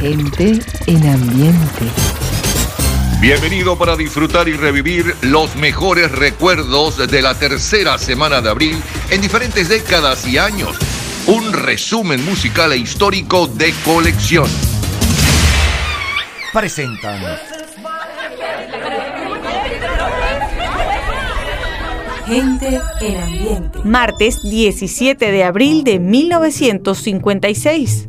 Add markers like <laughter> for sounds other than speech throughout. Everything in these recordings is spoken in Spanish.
Gente en ambiente. Bienvenido para disfrutar y revivir los mejores recuerdos de la tercera semana de abril en diferentes décadas y años. Un resumen musical e histórico de colección. Presentan. Gente en ambiente. Martes 17 de abril de 1956.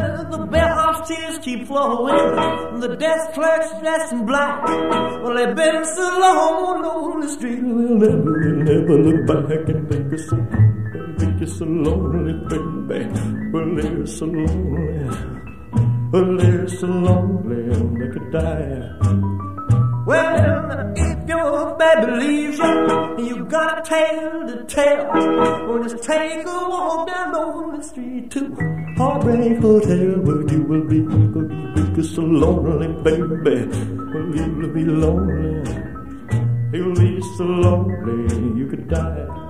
the bellhop's tears keep flowing, and the desk clerk's dressed in black. Well, they've been so long oh, on the street, they'll never, never look back and think it's so, think it's so lonely, baby. Well, they're so lonely, well, they're so lonely, they could die. Well, if your baby leaves you, you got a tale to tell. Well, just take a walk down on the street to Heartbreak Hotel, where you will be, will you be so lonely, baby. Well, you will be lonely. You'll be so lonely, you could die.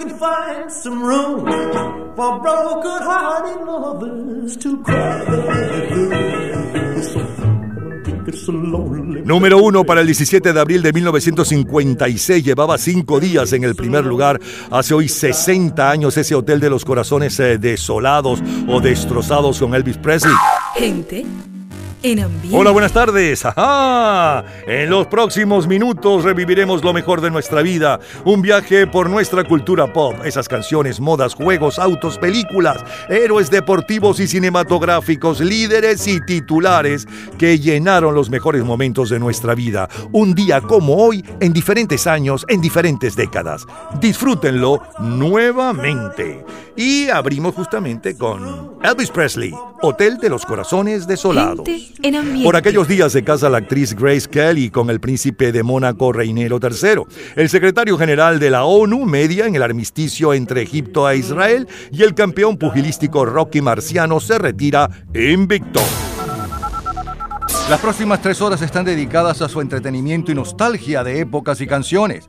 Can find some room for broken-hearted lovers to cry. It's so lonely. Número uno para el 17 de abril de 1956. Llevaba cinco días en el primer lugar. Hace hoy 60 años ese Hotel de los Corazones eh, Desolados o Destrozados con Elvis Presley. Gente en ambiente. Hola, buenas tardes. Ajá. En los próximos minutos reviviremos lo mejor de nuestra vida. Un viaje por nuestra cultura pop. Esas canciones, modas, juegos, autos, películas, héroes deportivos y cinematográficos, líderes y titulares que llenaron los mejores momentos de nuestra vida. Un día como hoy, en diferentes años, en diferentes décadas. Disfrútenlo nuevamente. Y abrimos justamente con Elvis Presley, Hotel de los Corazones Desolados. Gente Por aquellos días se casa la actriz Grace Kelly con el príncipe de Mónaco Reinero III. El secretario general de la ONU media en el armisticio entre Egipto e Israel y el campeón pugilístico Rocky Marciano se retira invicto. Las próximas tres horas están dedicadas a su entretenimiento y nostalgia de épocas y canciones.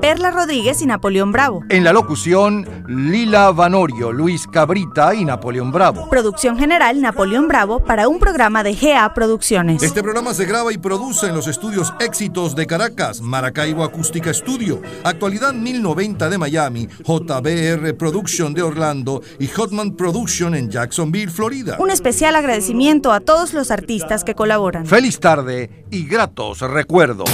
Perla Rodríguez y Napoleón Bravo. En la locución, Lila Vanorio, Luis Cabrita y Napoleón Bravo. Producción general, Napoleón Bravo, para un programa de GA Producciones. Este programa se graba y produce en los estudios Éxitos de Caracas, Maracaibo Acústica Studio, Actualidad 1090 de Miami, JBR Production de Orlando y Hotman Production en Jacksonville, Florida. Un especial agradecimiento a todos los artistas que colaboran. Feliz tarde y gratos recuerdos.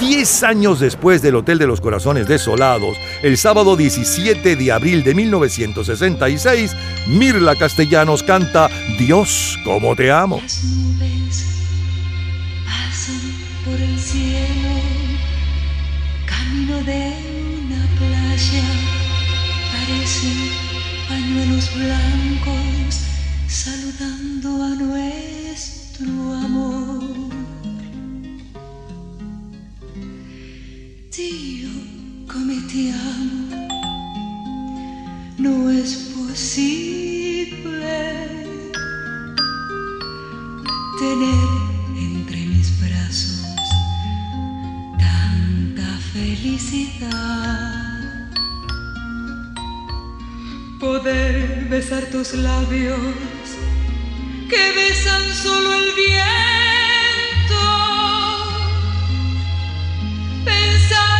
Diez años después del Hotel de los Corazones Desolados, el sábado 17 de abril de 1966, Mirla Castellanos canta Dios, como te amo. Las nubes pasan por el cielo, camino de una playa, parecen pañuelos blancos saludando a nuestro amor. Dio, come ti amo, no es posible tener entre mis brazos tanta felicidad. Poder besar tus labios que besan solo el viento pensar.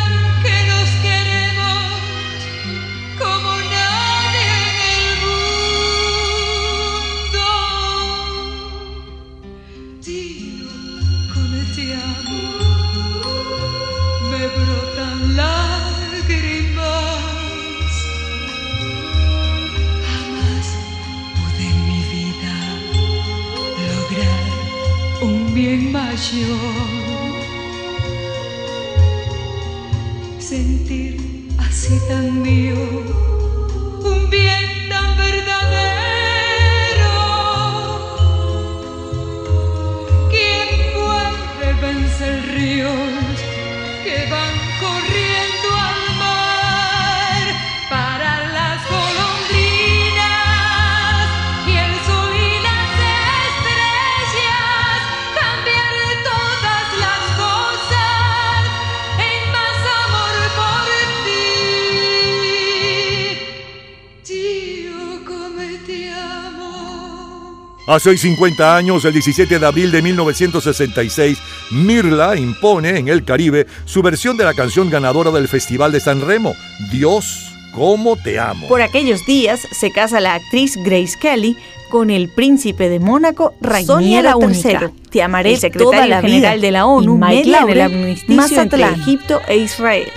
Hace 50 años, el 17 de abril de 1966, Mirla impone en el Caribe su versión de la canción ganadora del Festival de San Remo, Dios, cómo te amo. Por aquellos días se casa la actriz Grace Kelly con el príncipe de Mónaco, Sonia Rainier la III. Te amaré El secretario toda la general vida. de la ONU, y Mike media en el Laurel, armisticio entre Mazatlán. Egipto e Israel.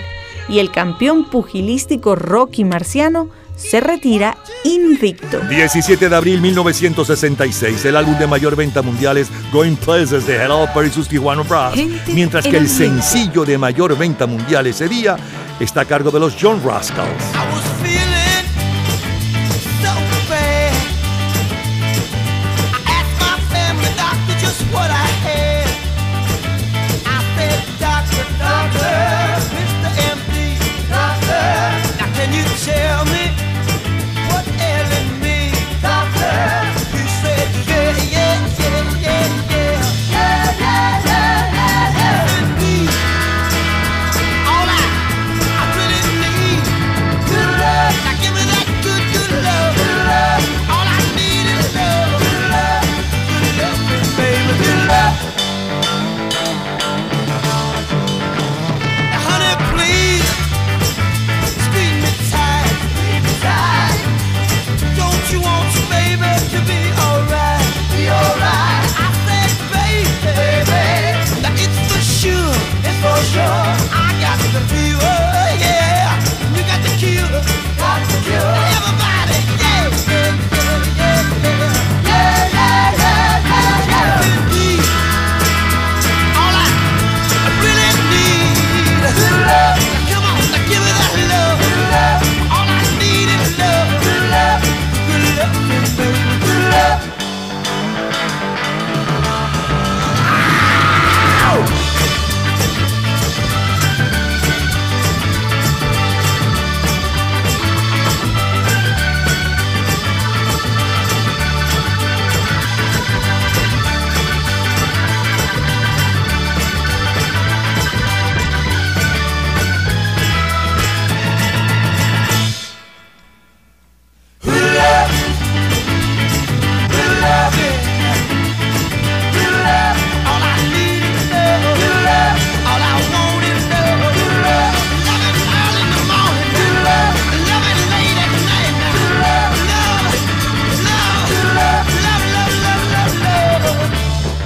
Y el campeón pugilístico Rocky Marciano se retira invicto. 17 de abril 1966, el álbum de mayor venta mundial es Going Places de Hello Perry y sus Tijuana Brass, Gente mientras que el ambiente. sencillo de mayor venta mundial ese día está a cargo de los John Rascals.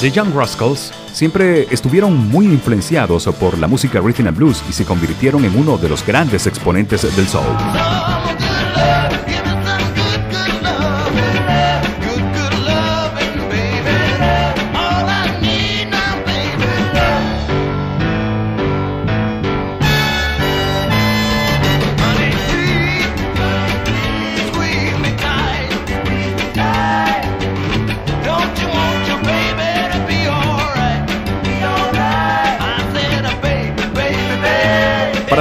The Young Rascals siempre estuvieron muy influenciados por la música rhythm and blues y se convirtieron en uno de los grandes exponentes del soul.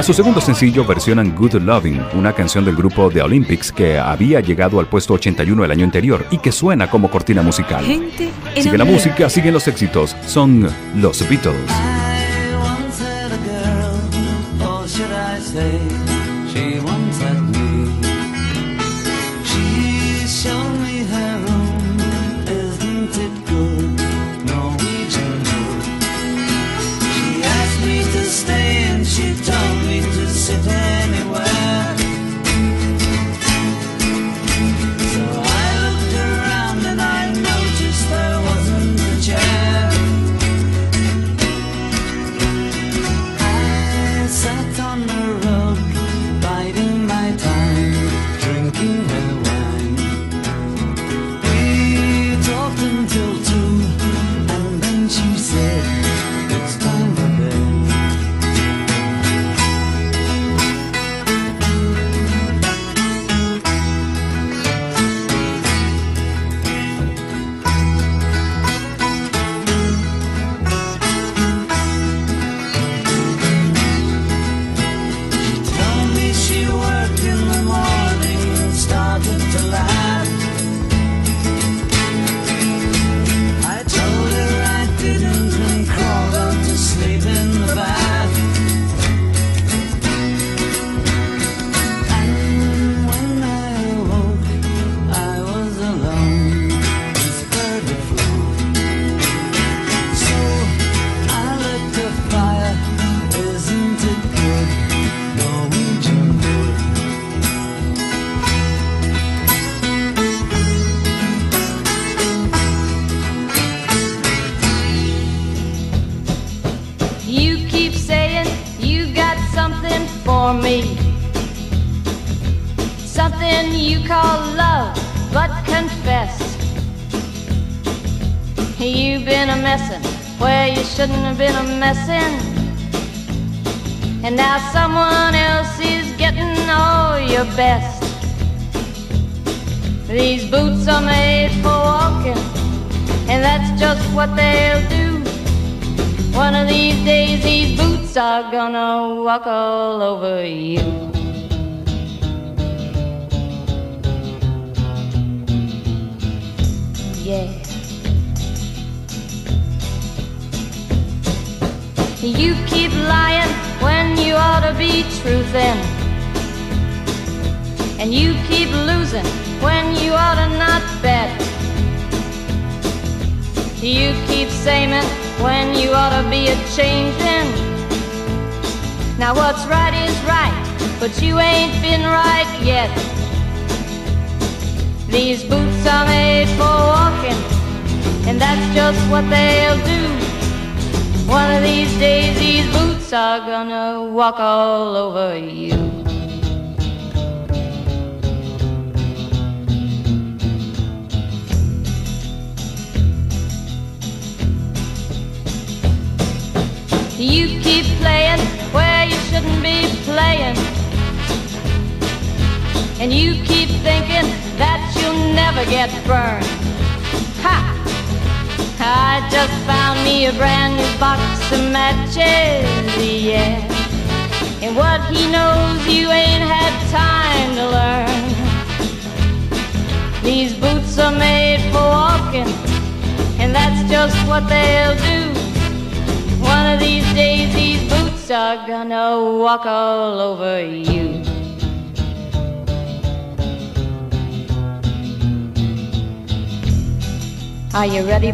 Para su segundo sencillo versionan Good Loving, una canción del grupo The Olympics que había llegado al puesto 81 el año anterior y que suena como cortina musical. Gente Sigue la música, siguen los éxitos, son los Beatles. Walk all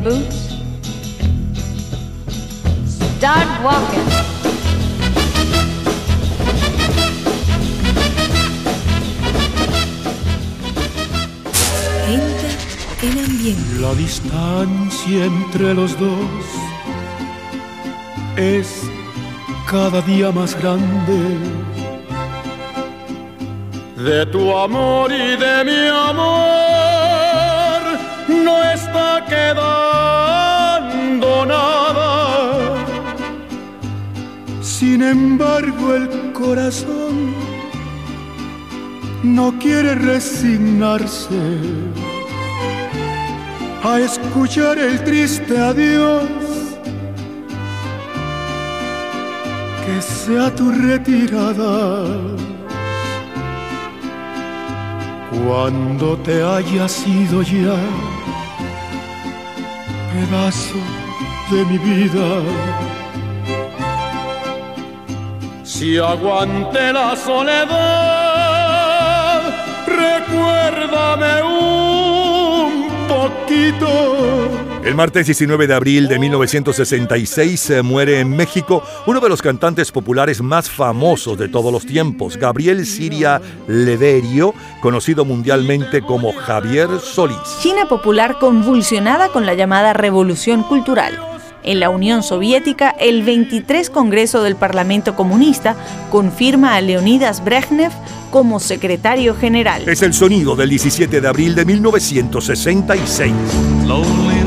Boots? Start walking. Gente en ambiente. La distancia entre los dos es cada día más grande. De tu amor y de mi amor quedando nada. Sin embargo, el corazón no quiere resignarse a escuchar el triste adiós que sea tu retirada cuando te hayas ido ya pedazo de mi vida. Si aguante la soledad recuérdame un poquito El martes 19 de abril de 1966 se muere en México uno de los cantantes populares más famosos de todos los tiempos, Gabriel Siria Leverio, conocido mundialmente como Javier Solís. China popular convulsionada con la llamada Revolución Cultural. En la Unión Soviética, el 23 Congreso del Parlamento Comunista confirma a Leonidas Brezhnev como secretario general. Es el sonido del 17 de abril de 1966. Loneliness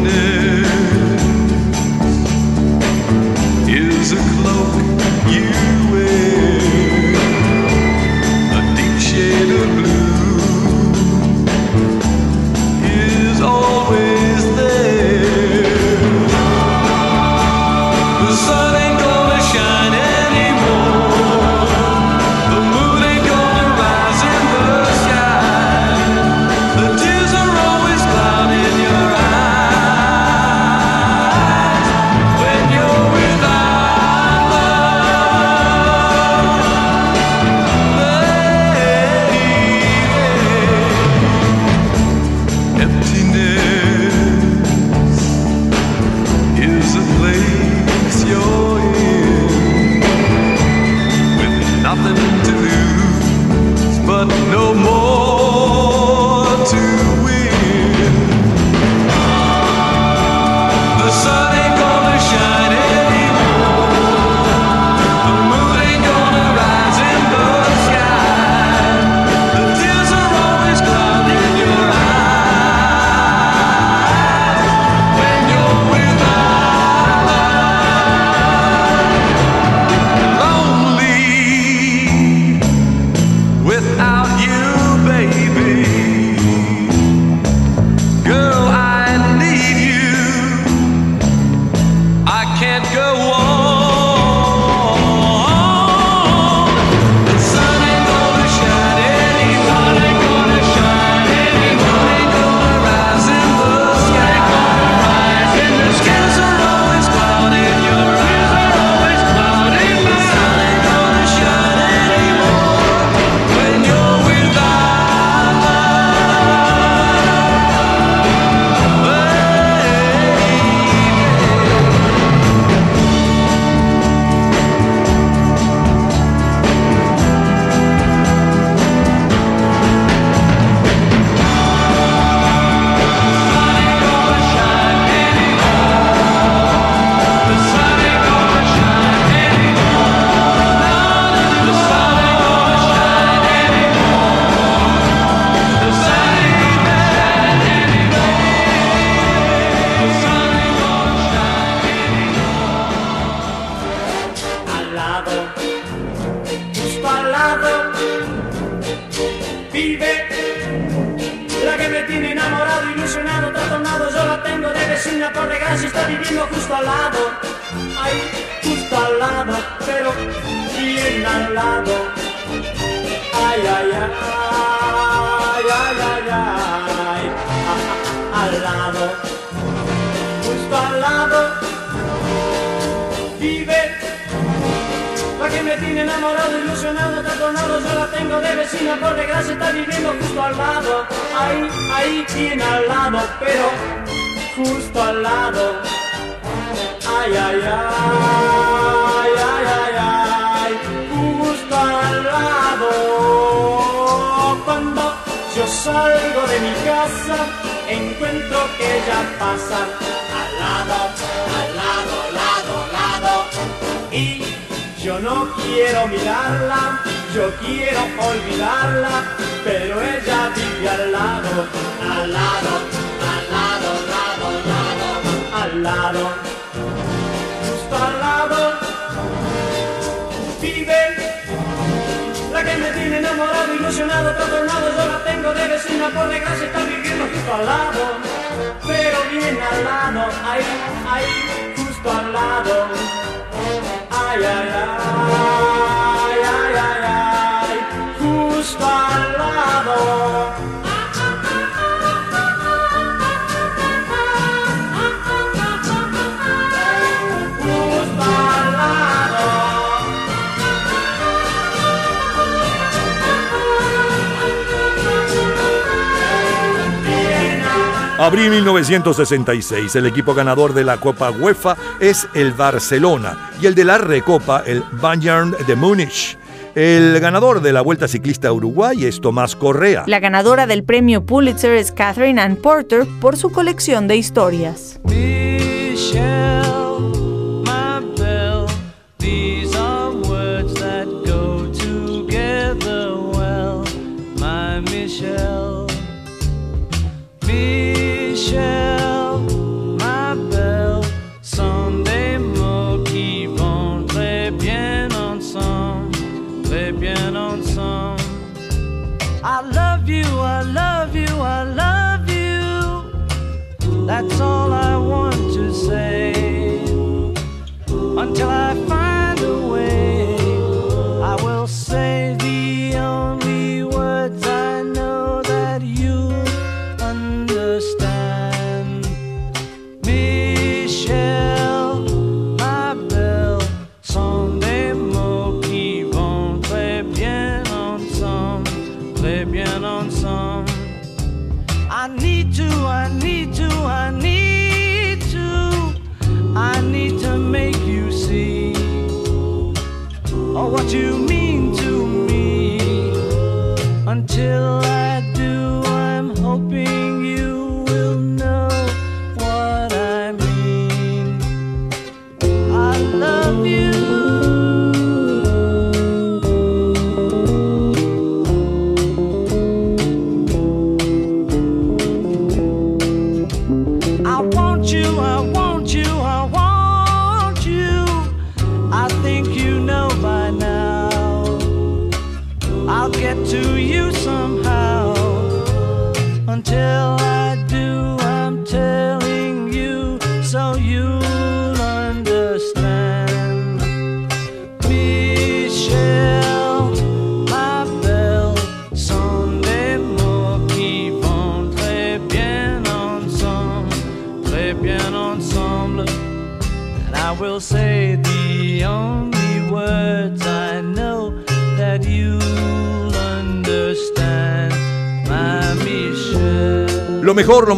1966, el equipo ganador de la Copa UEFA es el Barcelona y el de la Recopa el Bayern de Múnich. El ganador de la Vuelta Ciclista a Uruguay es Tomás Correa. La ganadora del premio Pulitzer es Catherine Ann Porter por su colección de historias.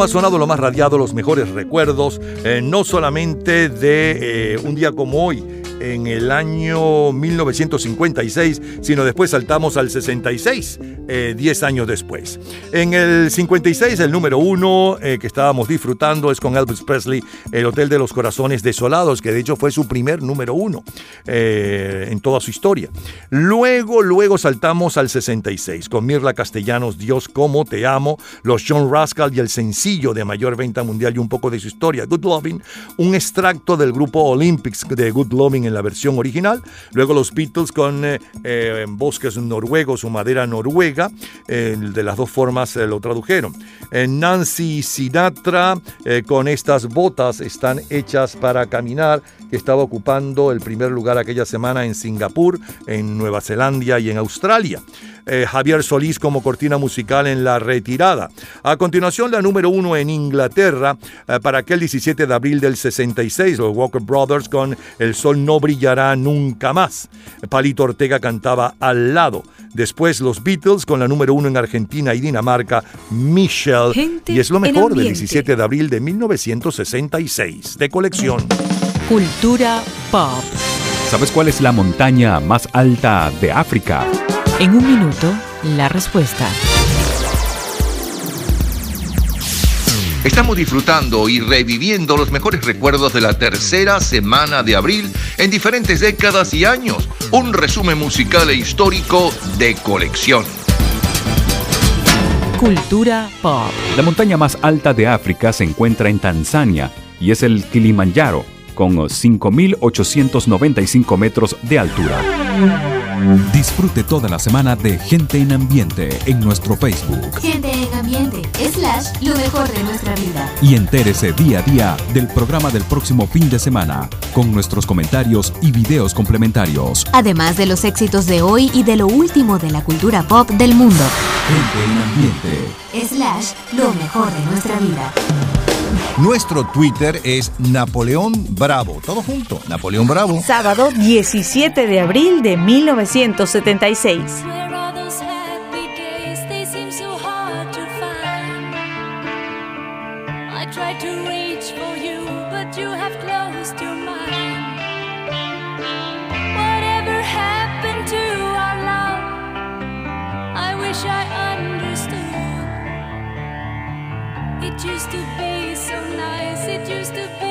Más sonado, lo más radiado, los mejores recuerdos, eh, no solamente de eh, un día como hoy, en el año 1956, sino después saltamos al 66, eh, 10 años después. En el 56, el número uno eh, que estábamos disfrutando es con Elvis Presley, El Hotel de los Corazones Desolados, que de hecho fue su primer número uno eh, en toda su historia. Luego, luego saltamos al 66, con Mirla Castellanos, Dios, cómo te amo, los John Rascal y el sencillo de mayor venta mundial y un poco de su historia, Good Loving, un extracto del grupo Olympics de Good Loving en la versión original. Luego los Beatles con eh, bosques noruegos o madera noruega. de las dos formas eh, lo tradujeron. Nancy Sinatra eh, con estas botas están hechas para caminar que estaba ocupando el primer lugar aquella semana en Singapur, en Nueva Zelanda y en Australia. Eh, Javier Solís como cortina musical en La Retirada. A continuación, la número uno en Inglaterra eh, para aquel 17 de abril del 66, los Walker Brothers con El Sol no brillará nunca más. Palito Ortega cantaba al lado. Después los Beatles con la número uno en Argentina y Dinamarca, Michelle. Gente y es lo mejor del ambiente. 17 de abril de 1966, de colección. Cultura pop. ¿Sabes cuál es la montaña más alta de África? En un minuto, la respuesta. Estamos disfrutando y reviviendo los mejores recuerdos de la tercera semana de abril en diferentes décadas y años. Un resumen musical e histórico de colección. Cultura pop. La montaña más alta de África se encuentra en Tanzania y es el Kilimanjaro, con 5.895 metros de altura. Disfrute toda la semana de Gente en Ambiente en nuestro Facebook Gente en ambiente, slash, lo mejor de nuestra vida. y entérese día a día del programa del próximo fin de semana con nuestros comentarios y videos complementarios. Además de los éxitos de hoy y de lo último de la cultura pop del mundo. Gente en Ambiente. Slash, lo mejor de nuestra vida. Nuestro Twitter es Napoleón Bravo. Todo junto, Napoleón Bravo. Sábado 17 de abril de 1976. Where are those happy days? They seem so hard to find. I tried to reach for you, but you have closed your mind. Whatever happened to our love? I wish I understood. It used to be so nice, it used to be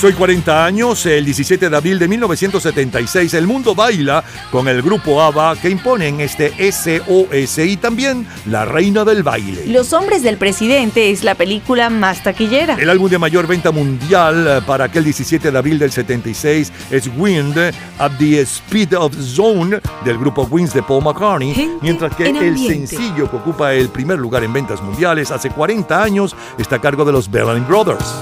Hace hoy 40 años, el 17 de abril de 1976, el mundo baila con el grupo ABBA que imponen este SOS y también La Reina del Baile. Los hombres del presidente es la película más taquillera. El álbum de mayor venta mundial para aquel 17 de abril del 76 es Wind at the Speed of Zone del grupo Wings de Paul McCartney, Gente mientras que el sencillo que ocupa el primer lugar en ventas mundiales hace 40 años está a cargo de los Bellamy Brothers.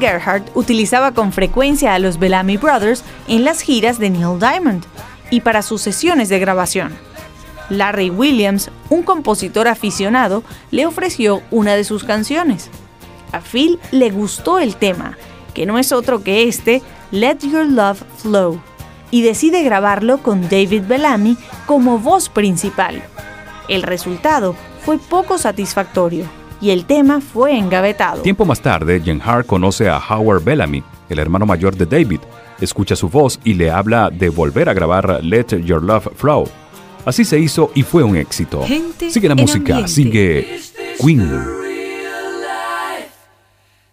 Gerhardt utilizaba con frecuencia a los Bellamy Brothers en las giras de Neil Diamond y para sus sesiones de grabación. Larry Williams, un compositor aficionado, le ofreció una de sus canciones. A Phil le gustó el tema, que no es otro que este, Let Your Love Flow, y decide grabarlo con David Bellamy como voz principal. El resultado fue poco satisfactorio y el tema fue engavetado. Tiempo más tarde, Jen Hart conoce a Howard Bellamy, el hermano mayor de David, escucha su voz y le habla de volver a grabar Let Your Love Flow. Así se hizo y fue un éxito. Gente Sigue la en música, ambiente. sigue Queen.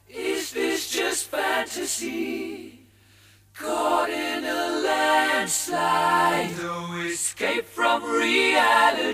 Is this just fantasy? Caught in a landslide, no escape from reality.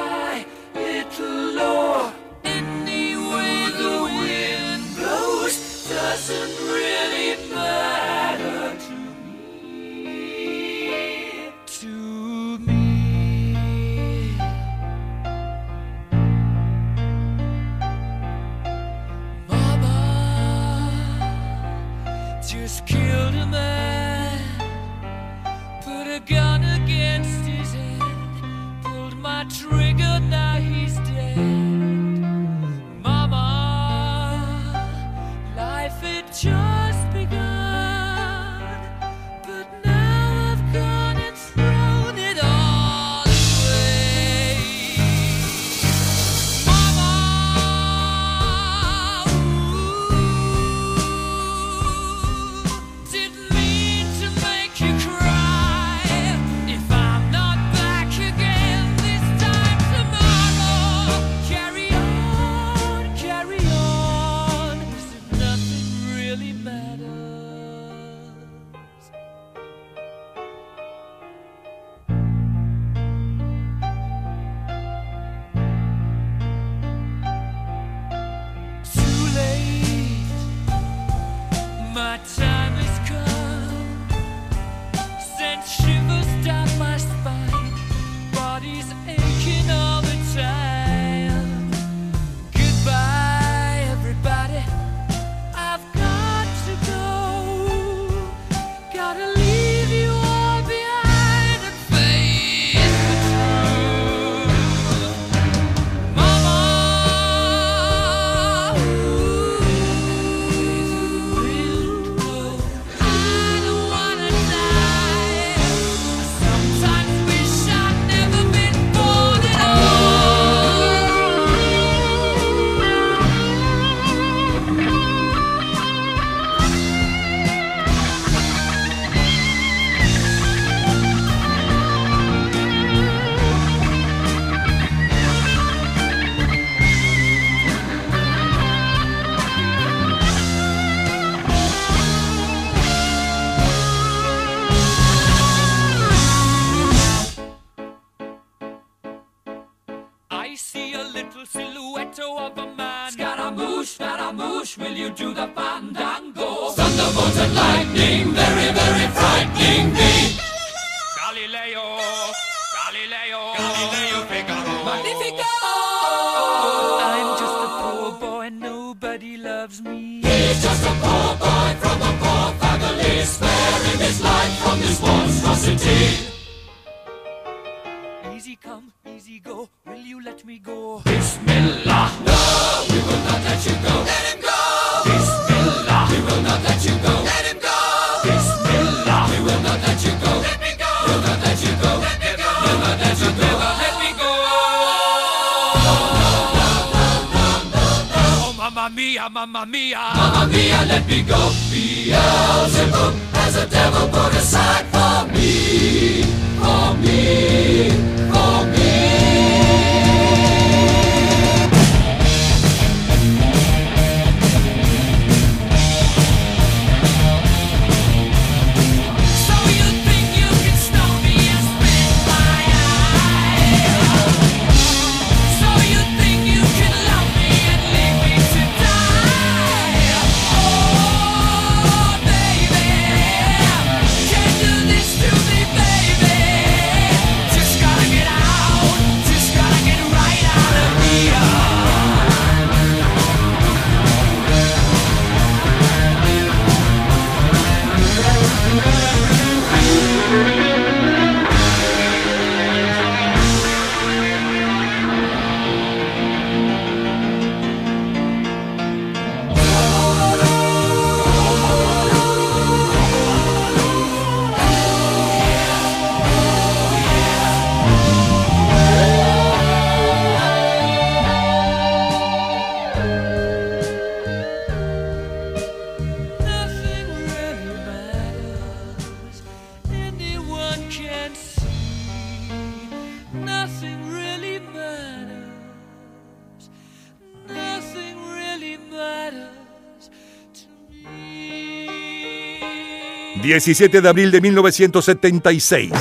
17 de abril de 1976.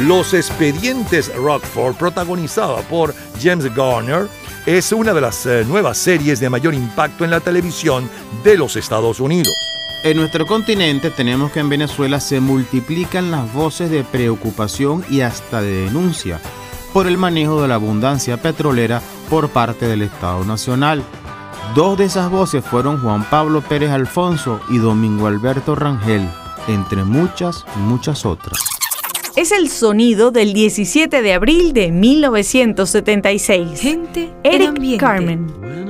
Los expedientes Rockford, protagonizada por James Garner, es una de las eh, nuevas series de mayor impacto en la televisión de los Estados Unidos. En nuestro continente tenemos que en Venezuela se multiplican las voces de preocupación y hasta de denuncia por el manejo de la abundancia petrolera por parte del Estado Nacional. Dos de esas voces fueron Juan Pablo Pérez Alfonso y Domingo Alberto Rangel, entre muchas, muchas otras. Es el sonido del 17 de abril de 1976. Eric Carmen.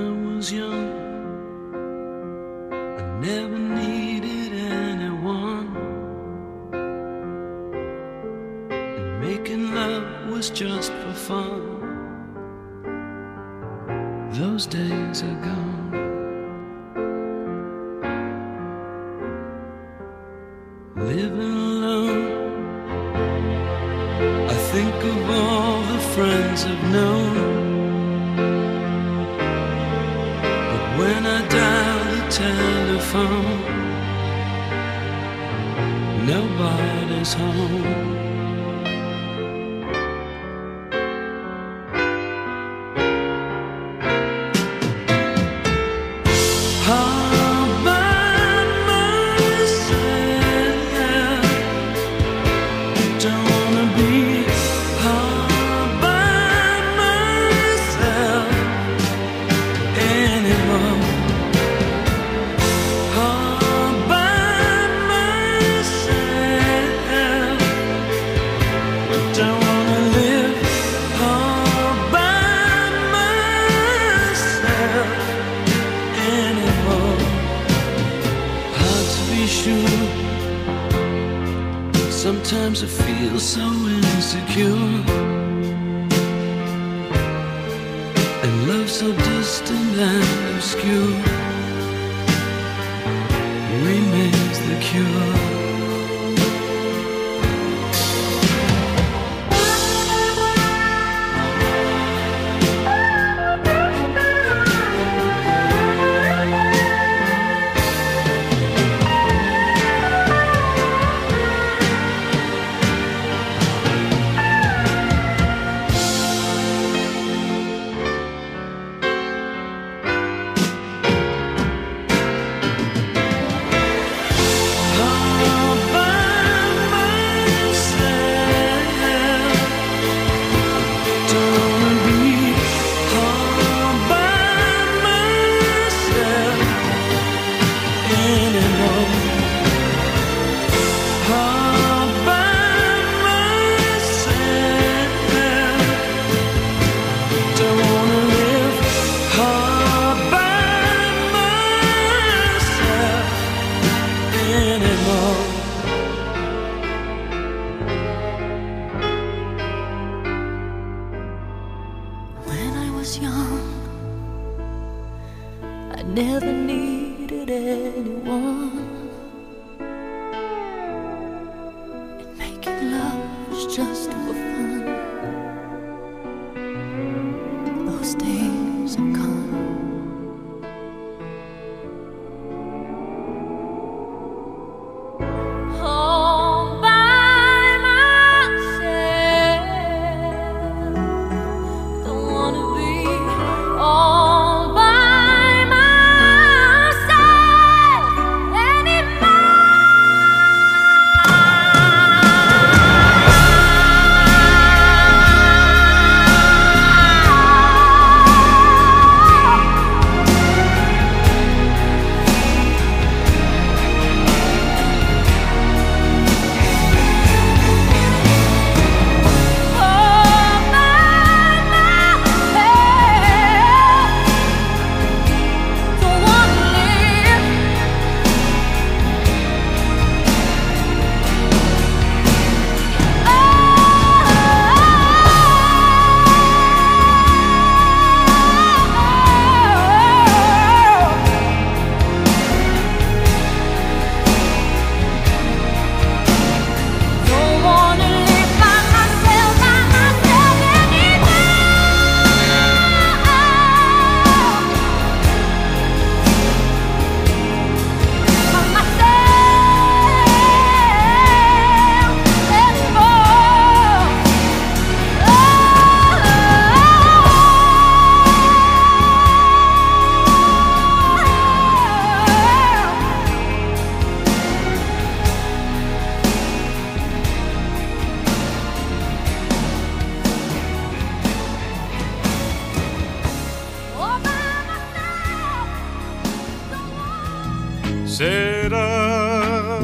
¿Será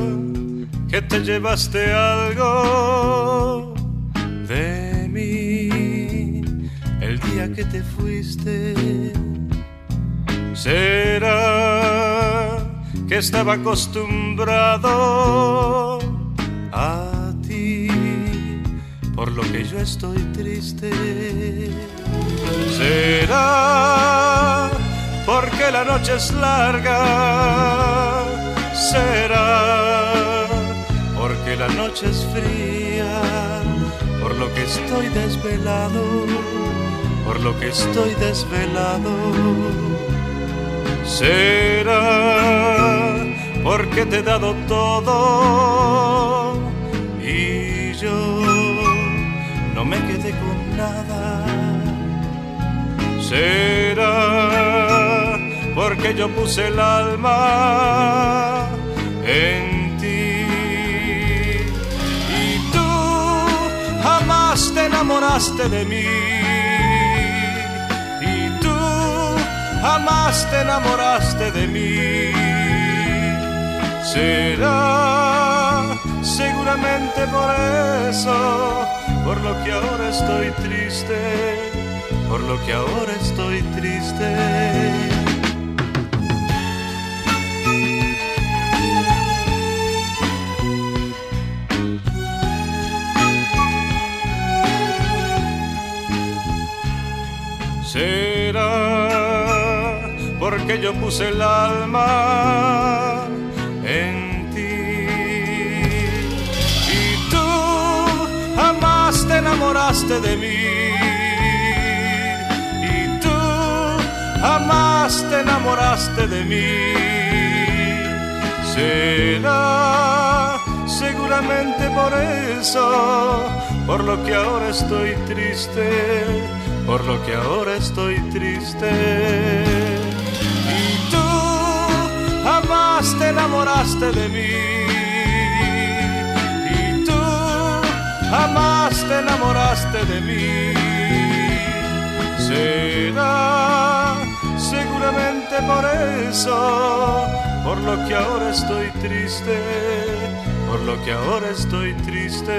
que te llevaste algo de mí el día que te fuiste? ¿Será que estaba acostumbrado a ti por lo que yo estoy triste? ¿Será porque la noche es larga? ¿Será porque la noche es fría? Por lo que estoy desvelado, por lo que estoy desvelado. ¿Será porque te he dado todo y yo no me quedé con nada? Será porque yo puse el alma en ti y tú jamás te enamoraste de mí y tú jamás te enamoraste de mí. Será seguramente por eso, por lo que ahora estoy triste por lo que ahora estoy triste. Porque yo puse el alma en ti y tú jamás te enamoraste de mí jamás te enamoraste de mí. Será seguramente por eso, por lo que ahora estoy triste, por lo que ahora estoy triste. Te enamoraste de mí. Y tú jamás te enamoraste de mí. Será seguramente por eso, por lo que ahora estoy triste, por lo que ahora estoy triste.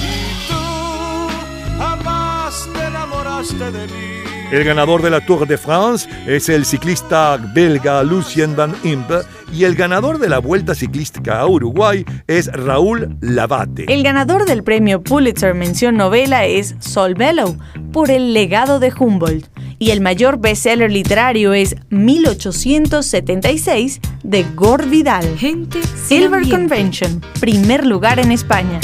Y tú jamás te enamoraste de mí. El ganador de la Tour de France es el ciclista belga Lucien Van Impe y el ganador de la Vuelta Ciclística a Uruguay es Raúl Lavate. El ganador del premio Pulitzer Mención Novela es Sol Bellow por El legado de Humboldt y el mayor bestseller literario es 1876 de Gore Vidal. Gente Silver ambiente. Convention, primer lugar en España.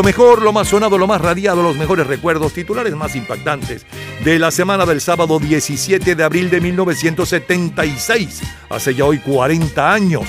Lo mejor, lo más sonado, lo más radiado, los mejores recuerdos, titulares más impactantes de la semana del sábado 17 de abril de 1976, hace ya hoy 40 años.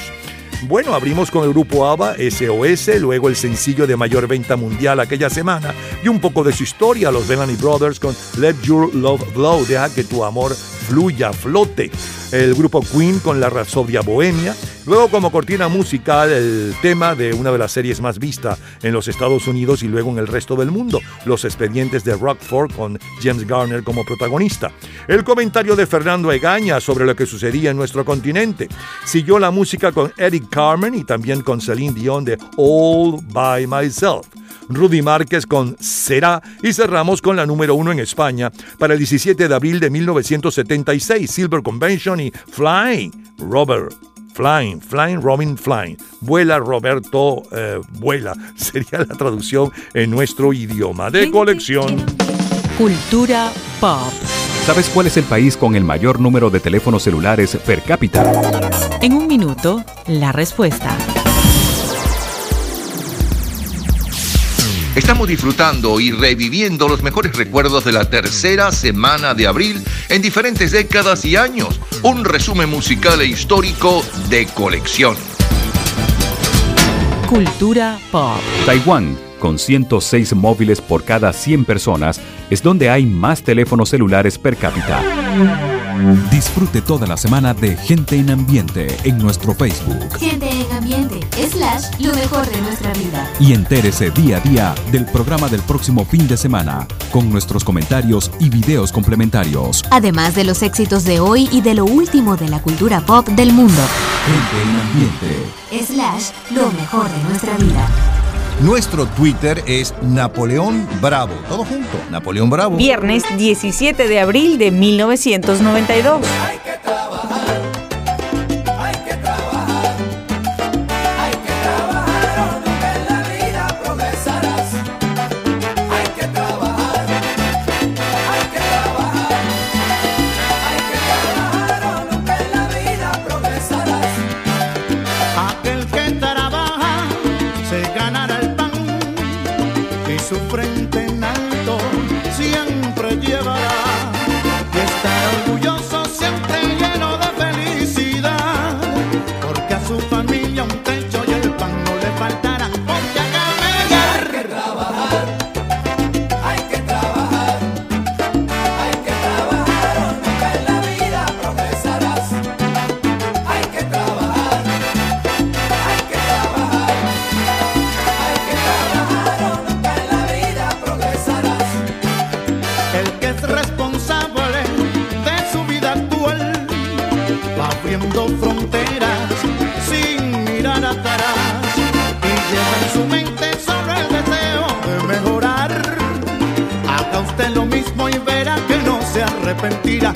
Bueno, abrimos con el grupo ABBA, SOS, luego el sencillo de mayor venta mundial aquella semana y un poco de su historia, los Bellamy Brothers con Let Your Love Flow, deja que tu amor fluya, flote. El grupo Queen con la Rapsodia Bohemia. Luego como cortina musical el tema de una de las series más vistas en los Estados Unidos y luego en el resto del mundo, Los Expedientes de Rockford con James Garner como protagonista. El comentario de Fernando Egaña sobre lo que sucedía en nuestro continente. Siguió la música con Eric Carmen y también con Celine Dion de All By Myself. Rudy Márquez con Será y cerramos con la número uno en España para el 17 de abril de 1976, Silver Convention y Flying, Robert. Flying, Flying, Robin Flying. Vuela Roberto, eh, vuela. <laughs> Sería la traducción en nuestro idioma de colección. Cultura pop. ¿Sabes cuál es el país con el mayor número de teléfonos celulares per cápita? En un minuto, la respuesta. Estamos disfrutando y reviviendo los mejores recuerdos de la tercera semana de abril en diferentes décadas y años. Un resumen musical e histórico de colección. Cultura pop. Taiwán, con 106 móviles por cada 100 personas, es donde hay más teléfonos celulares per cápita. Disfrute toda la semana de Gente en Ambiente en nuestro Facebook Gente en ambiente, lo mejor de nuestra vida. y entérese día a día del programa del próximo fin de semana con nuestros comentarios y videos complementarios. Además de los éxitos de hoy y de lo último de la cultura pop del mundo. Gente en Ambiente. Slash, lo mejor de nuestra vida. Nuestro Twitter es Napoleón Bravo. Todo junto, Napoleón Bravo. Viernes 17 de abril de 1992. progresarás. Y lo mismo y verá que no se arrepentirá,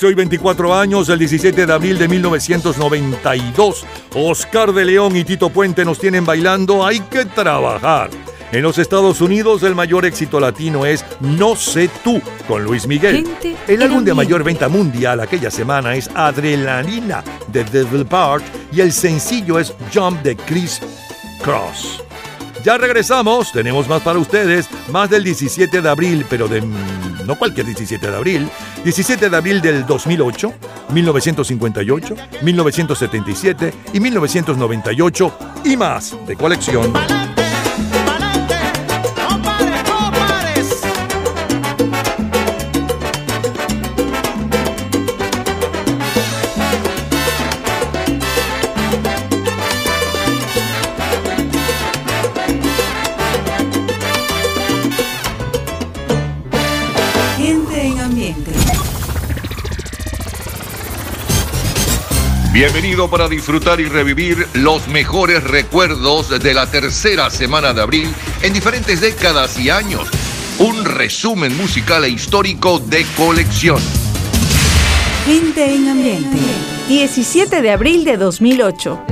Hace hoy 24 años, el 17 de abril de 1992, Oscar de León y Tito Puente nos tienen bailando Hay que trabajar. En los Estados Unidos, el mayor éxito latino es No sé tú, con Luis Miguel. El álbum de mayor venta mundial aquella semana es Adrenalina, de Devil Part, y el sencillo es Jump, de Chris Cross. Ya regresamos, tenemos más para ustedes, más del 17 de abril, pero de no cualquier 17 de abril, 17 de abril del 2008, 1958, 1977 y 1998 y más de colección. Bienvenido para disfrutar y revivir los mejores recuerdos de la tercera semana de abril en diferentes décadas y años. Un resumen musical e histórico de colección. Gente en ambiente. 17 de abril de 2008.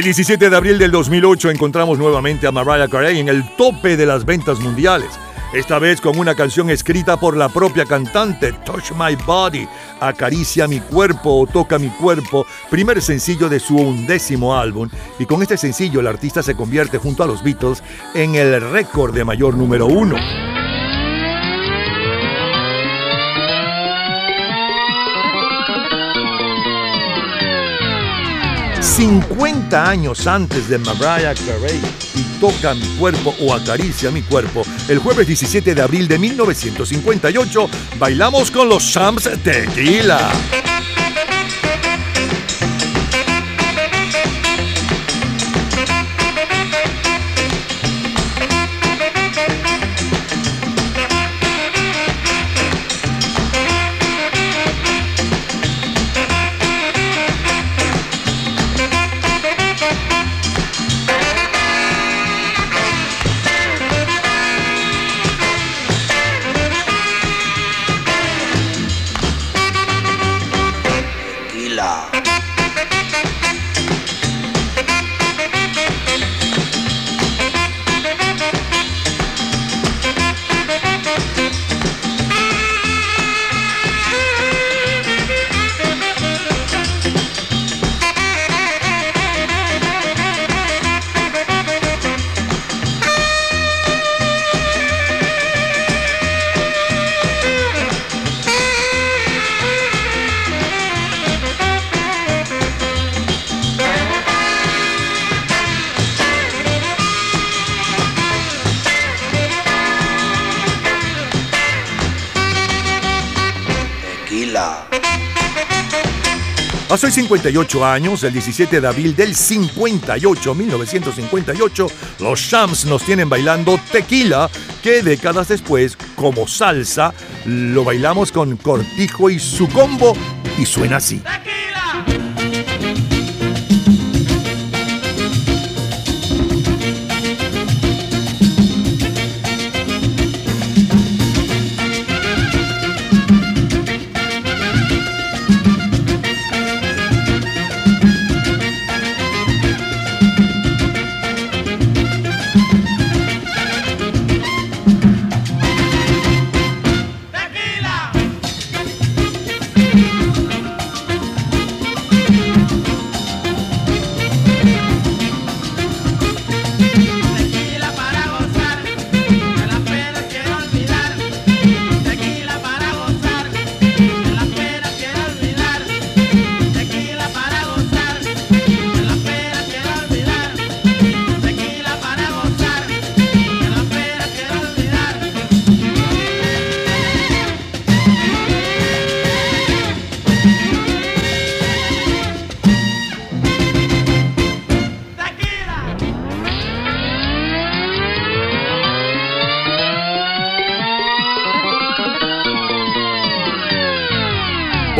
El 17 de abril del 2008 encontramos nuevamente a Mariah Carey en el tope de las ventas mundiales. Esta vez con una canción escrita por la propia cantante, Touch My Body, Acaricia mi cuerpo o Toca mi cuerpo, primer sencillo de su undécimo álbum. Y con este sencillo el artista se convierte junto a los Beatles en el récord de mayor número uno. 50 años antes de Mariah Carey y Toca mi cuerpo o Acaricia mi cuerpo, el jueves 17 de abril de 1958, bailamos con los Shams Tequila. 58 años, el 17 de abril del 58, 1958, los Shams nos tienen bailando tequila, que décadas después, como salsa, lo bailamos con Cortijo y su combo, y suena así.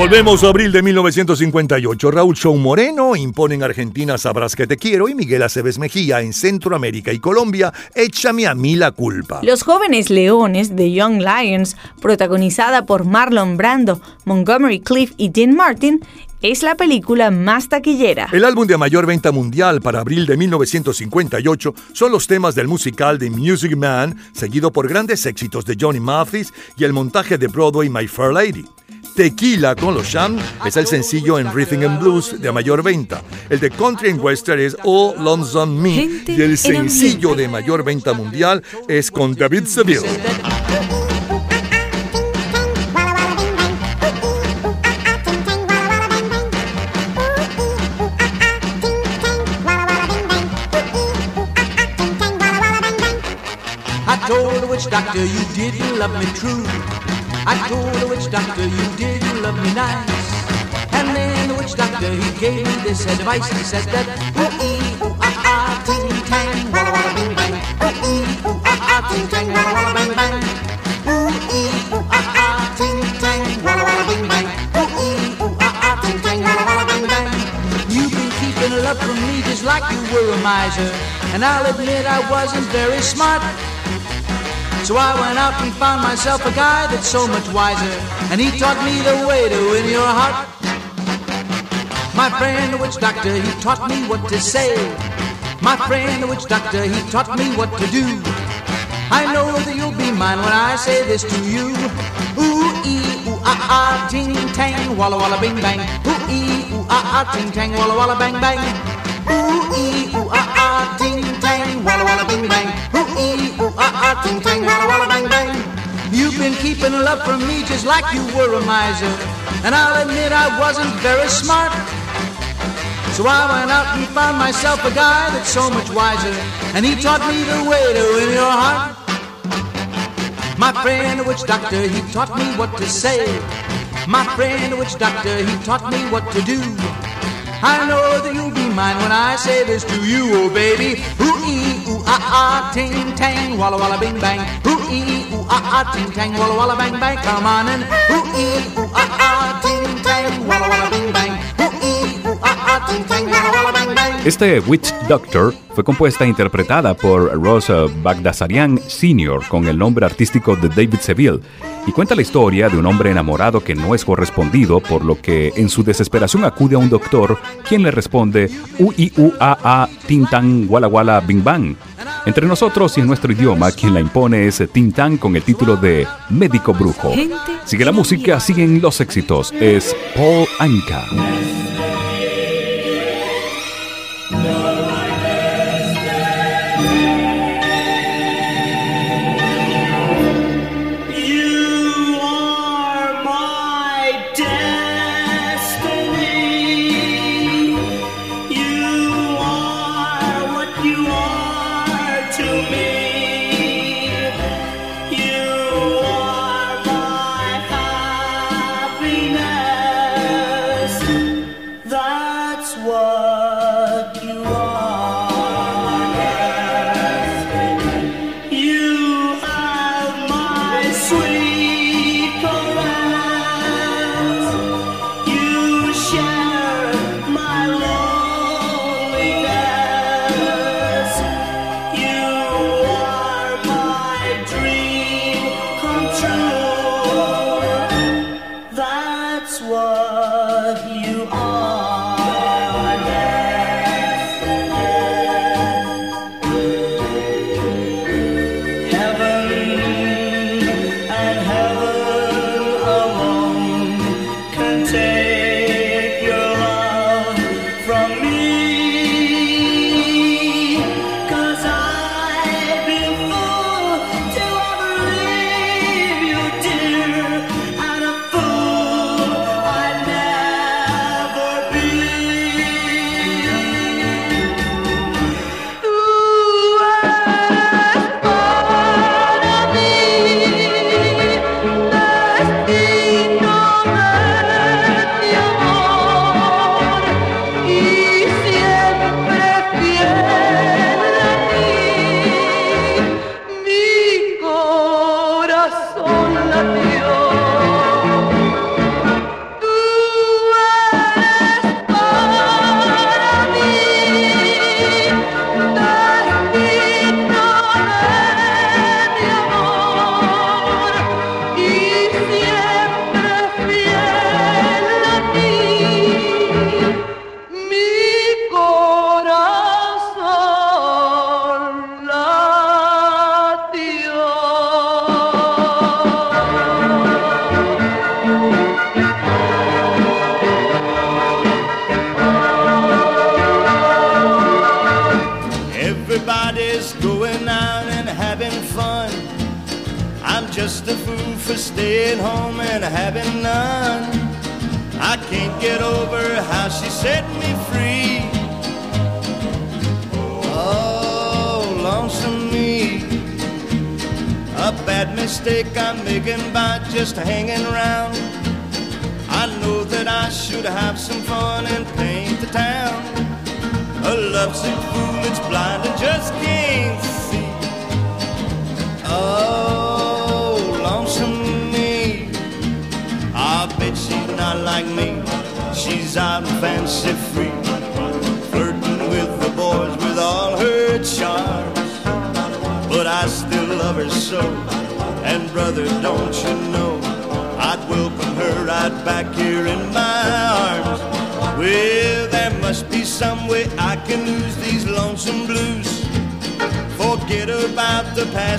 Volvemos a abril de 1958. Raúl Show Moreno impone en Argentina Sabrás que te quiero y Miguel Aceves Mejía en Centroamérica y Colombia Échame a mí la culpa. Los jóvenes leones de Young Lions, protagonizada por Marlon Brando, Montgomery Cliff y Dean Martin, es la película más taquillera. El álbum de mayor venta mundial para abril de 1958 son los temas del musical The Music Man, seguido por grandes éxitos de Johnny Mathis y el montaje de Broadway My Fair Lady. Tequila con los Sham es el sencillo en Rhythm and Blues de mayor venta. El de Country and Western es All Lonesome Me y el sencillo de mayor venta mundial es con David Seville. I told doctor you didn't love me true. I told the witch doctor you didn't love me nice. And then the witch doctor he gave me this advice. He said that ooh ee ooh ah ah ting tang walla walla bing bang. Ooh ee ooh ah ah ting tang walla walla bang bang. Ooh ee ooh ah ah ting tang walla walla bing bang. Ooh ee ooh ah ah ting tang walla walla bang bang. You've been keeping love from me just like you were a miser. And I'll admit I wasn't very smart. So I went out and found myself a guy that's so much wiser. And he taught me the way to win your heart. My friend, the witch doctor, he taught me what to say. My friend, the witch doctor, he taught me what to do. I know that you'll be mine when I say this to you. Ooh ee ooh ah ah ting tang walla walla bing bang. Ooh ee ooh ah ah ting tang walla walla bang bang. Ooh ooh ah ah ting bing bang. Ooh ooh ah ah ting bang bang. You've been keeping love from me just like you were a miser. And I'll admit I wasn't very smart. So I went out and found myself a guy that's so much wiser. And he taught me the way to win your heart. My friend, the witch doctor, he taught me what to say. My friend, the witch doctor, he taught me what to do. I know that you'll be mine when I say this to you, oh baby. Ooh ee ooh ah ah ting tang walla walla bing bang. Ooh ee ooh ah ah ting tang walla walla bang bang. Come on and ooh ee ooh ah ah ting tang walla walla bing Este Witch Doctor fue compuesta e interpretada por Ross eh, Bagdasarian Sr. con el nombre artístico de David Seville y cuenta la historia de un hombre enamorado que no es correspondido, por lo que en su desesperación acude a un doctor quien le responde u i u a a tin tan wala wala bing bang. Entre nosotros y en nuestro idioma, quien la impone es Tintan con el título de Médico Brujo. Sigue la música, siguen los éxitos. Es Paul Anka.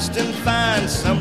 And find somebody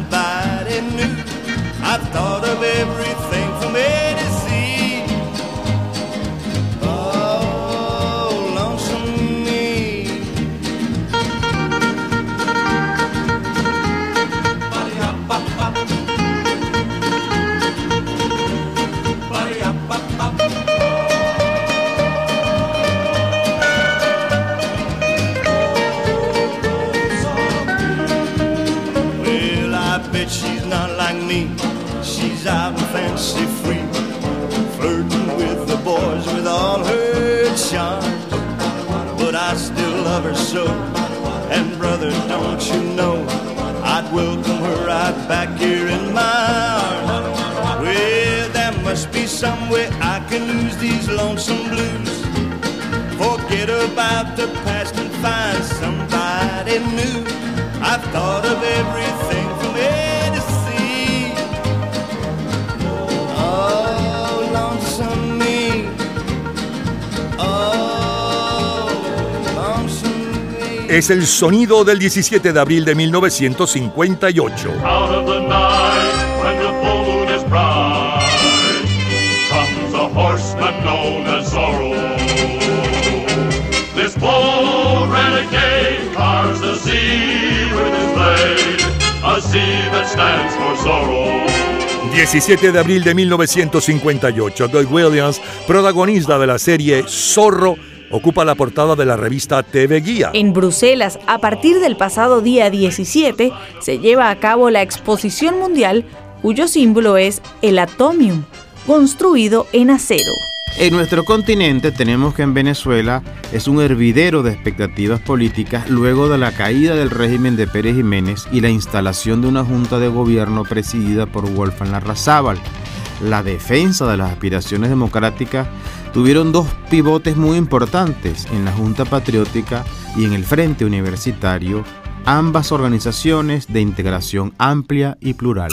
Es el sonido del 17 de abril de 1958. Out of the night, when the full moon is bright, comes a horseman known as Zorro. This bold renegade carves the sea with his blade, a sea that stands for sorrow. 17 de abril de 1958, Doug Williams, protagonista de la serie Zorro, ocupa la portada de la revista TV Guía. En Bruselas, a partir del pasado día 17, se lleva a cabo la exposición mundial cuyo símbolo es el atomium, construido en acero. En nuestro continente tenemos que en Venezuela es un hervidero de expectativas políticas luego de la caída del régimen de Pérez Jiménez y la instalación de una junta de gobierno presidida por Wolfgang Larrazábal. La defensa de las aspiraciones democráticas tuvieron dos pivotes muy importantes en la Junta Patriótica y en el Frente Universitario, ambas organizaciones de integración amplia y plural.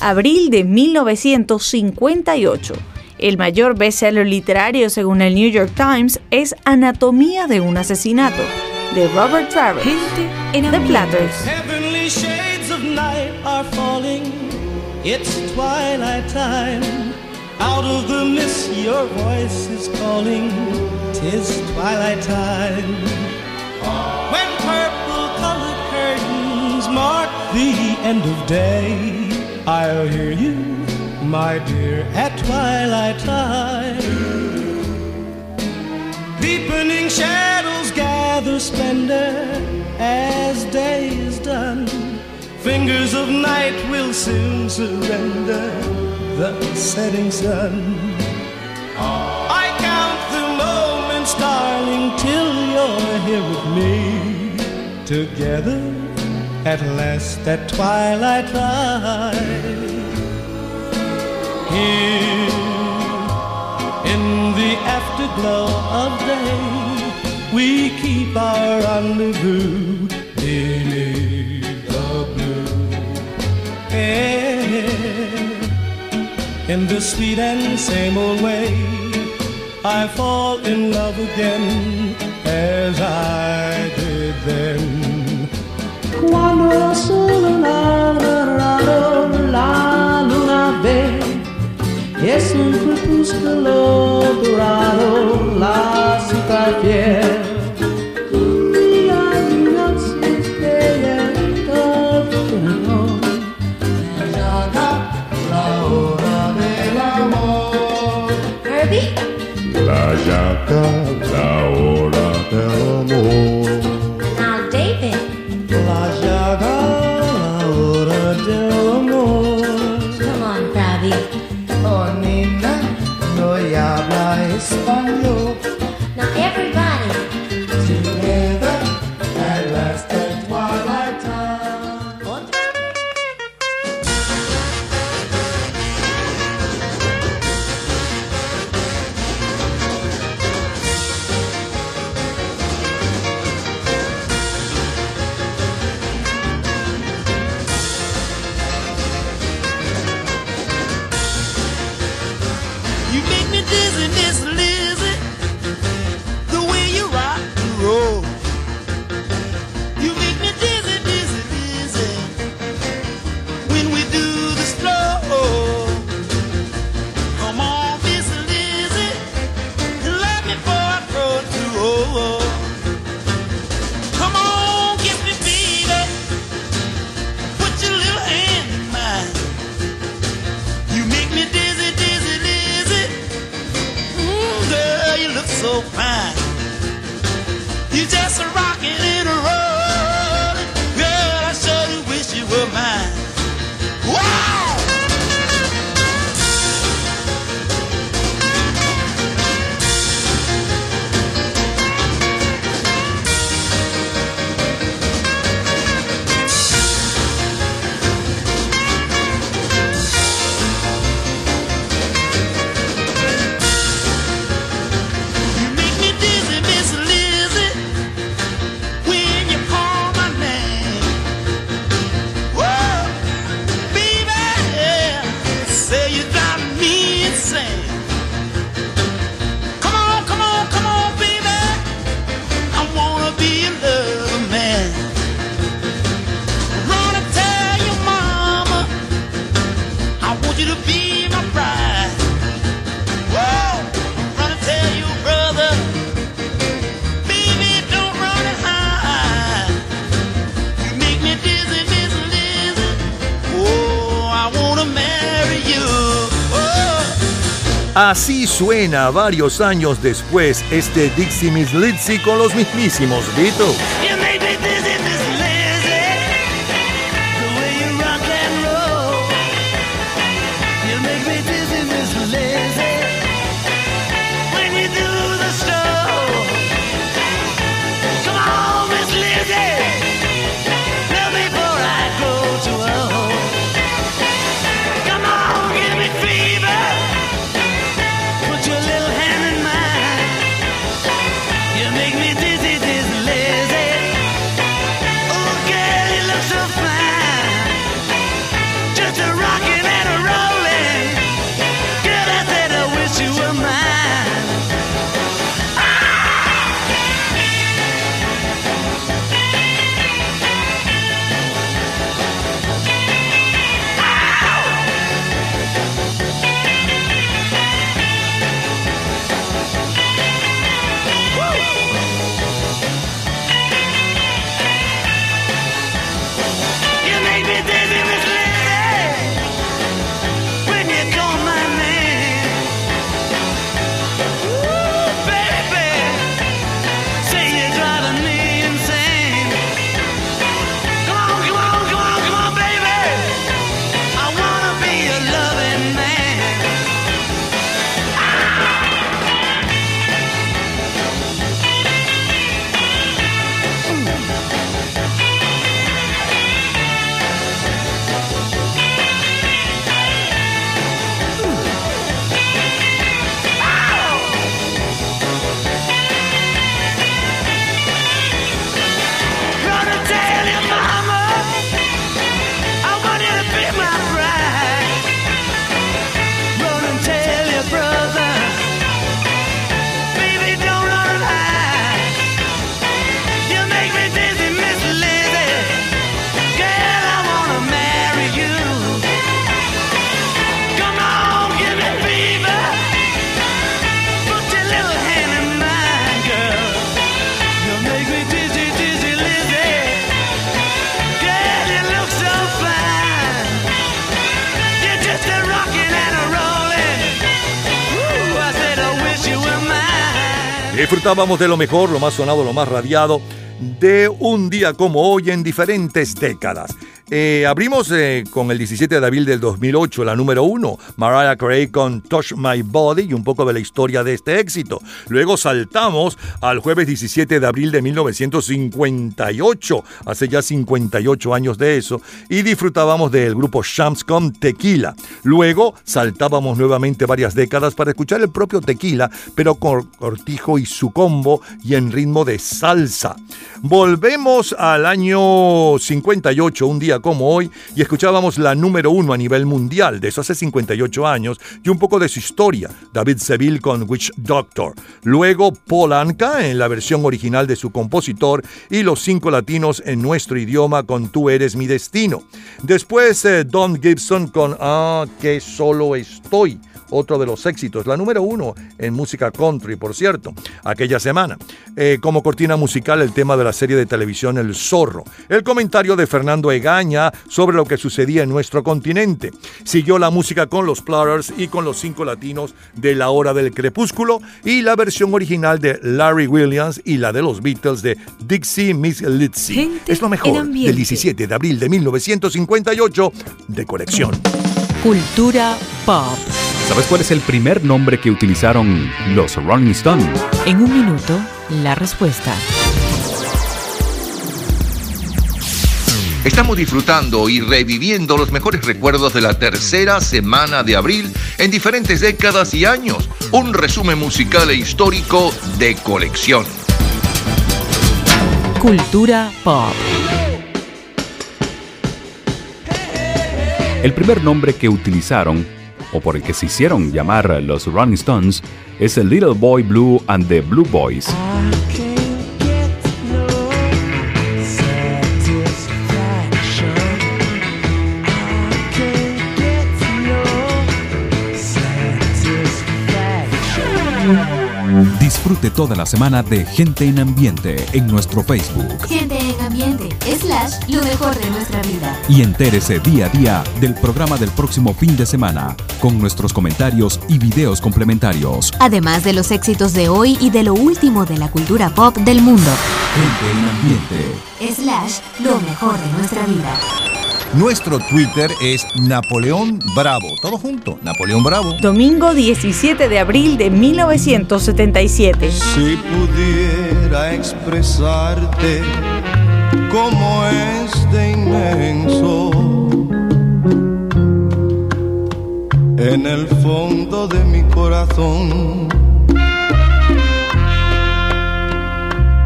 Abril de 1958. El mayor bestseller literario según el New York Times es Anatomía de un asesinato, de Robert Travers. The Platters. Heavenly shades of night are falling. It's twilight time. Out of the mist, your voice is calling. Tis twilight time. When purple colored curtains mark the end of day, I'll hear you, my dear, at twilight time. Deepening shadows gather splendor as day is done. Fingers of night will soon surrender the setting sun. I count the moments, darling, till you're here with me. Together at last at twilight time. Here in the afterglow of day, we keep our rendezvous beneath the blue air. In the sweet and same old way, I fall in love again as I did then. Cuando el sol alargado la luna ve, es un crepúsculo dorado la azúcar fiel. go. Suena varios años después este Dixie Miss Lizzy con los mismísimos Beatles. Disfrutábamos de lo mejor, lo más sonado, lo más radiado de un día como hoy en diferentes décadas. Eh, abrimos eh, con el 17 de abril del 2008, la número uno, Mariah Carey con Touch My Body y un poco de la historia de este éxito. Luego saltamos al jueves 17 de abril de 1958, hace ya 58 años de eso, y disfrutábamos del grupo Shams con Tequila. Luego saltábamos nuevamente varias décadas para escuchar el propio Tequila, pero con Cortijo y su combo y en ritmo de salsa. Volvemos al año 58, un día como hoy, y escuchábamos la número uno a nivel mundial de eso hace 58 años y un poco de su historia, David Seville con Witch Doctor. Luego Paul Anka en la versión original de su compositor y los cinco latinos en nuestro idioma con Tú eres mi destino. Después eh, Don Gibson con Ah, que solo estoy otro de los éxitos, la número uno en música country, por cierto, aquella semana. Eh, como cortina musical, el tema de la serie de televisión El Zorro. El comentario de Fernando Egaña sobre lo que sucedía en nuestro continente. Siguió la música con los Platters y con los cinco latinos de La Hora del Crepúsculo y la versión original de Larry Williams y la de los Beatles de Dixie Miss Lizzy. Es lo mejor del 17 de abril de 1958 de colección. Cultura pop. ¿Sabes cuál es el primer nombre que utilizaron los Rolling Stones? En un minuto, la respuesta. Estamos disfrutando y reviviendo los mejores recuerdos de la tercera semana de abril en diferentes décadas y años. Un resumen musical e histórico de colección. Cultura pop. El primer nombre que utilizaron, o por el que se hicieron llamar los Rolling Stones, es el Little Boy Blue and the Blue Boys. Disfrute toda la semana de Gente en Ambiente en nuestro Facebook. Gente en ambiente, slash, lo mejor de nuestra vida. Y entérese día a día del programa del próximo fin de semana, con nuestros comentarios y videos complementarios. Además de los éxitos de hoy y de lo último de la cultura pop del mundo. Gente en Ambiente. Slash, lo mejor de nuestra vida. Nuestro Twitter es Napoleón Bravo. Todo junto, Napoleón Bravo. Domingo 17 de abril de 1977. Si pudiera expresarte cómo es de inmenso en el fondo de mi corazón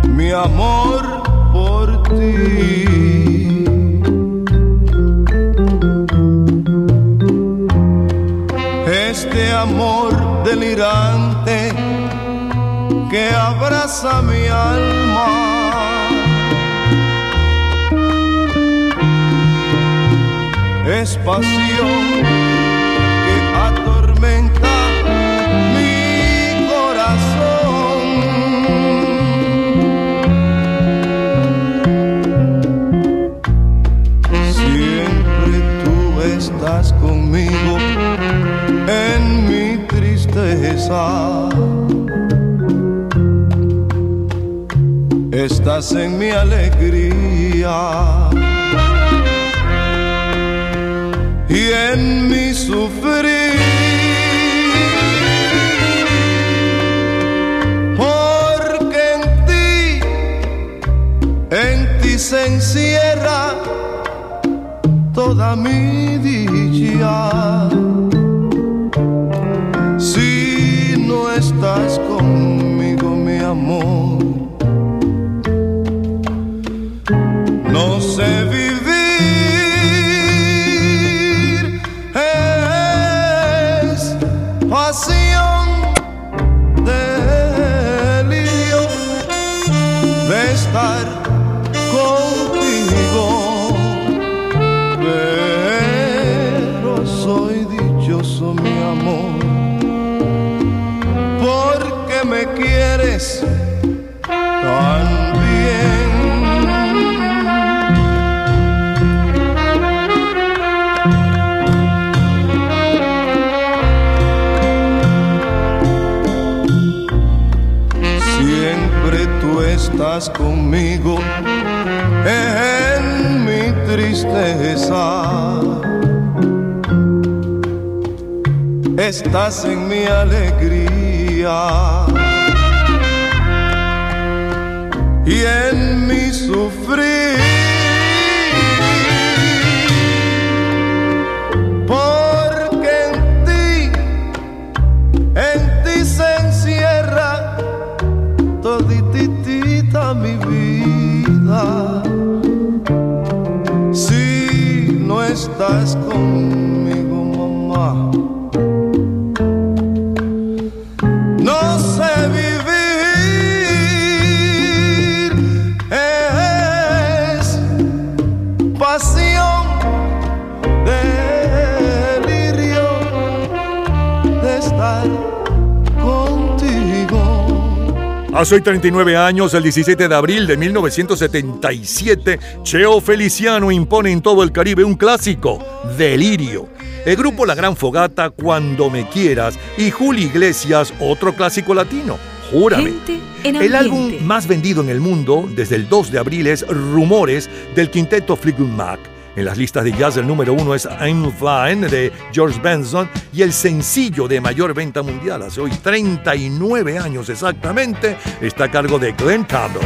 mi amor por ti. Amor delirante que abraza mi alma. Es pasión Estás en mi alegría y en mi sufrir. Porque en ti, en ti se encierra toda mi dicha. Estás conmigo, mi amor, estás conmigo en mi tristeza. Estás en mi alegría y en mi sufrir. No estás Hace hoy 39 años, el 17 de abril de 1977, Cheo Feliciano impone en todo el Caribe un clásico, Delirio. El grupo La Gran Fogata, Cuando Me Quieras, y Juli Iglesias, otro clásico latino, Júrame. El álbum más vendido en el mundo desde el 2 de abril es Rumores del quinteto Fleetwood Mac. En las listas de jazz el número uno es I'm Fine de George Benson y el sencillo de mayor venta mundial hace hoy 39 años exactamente está a cargo de Glenn Campbell.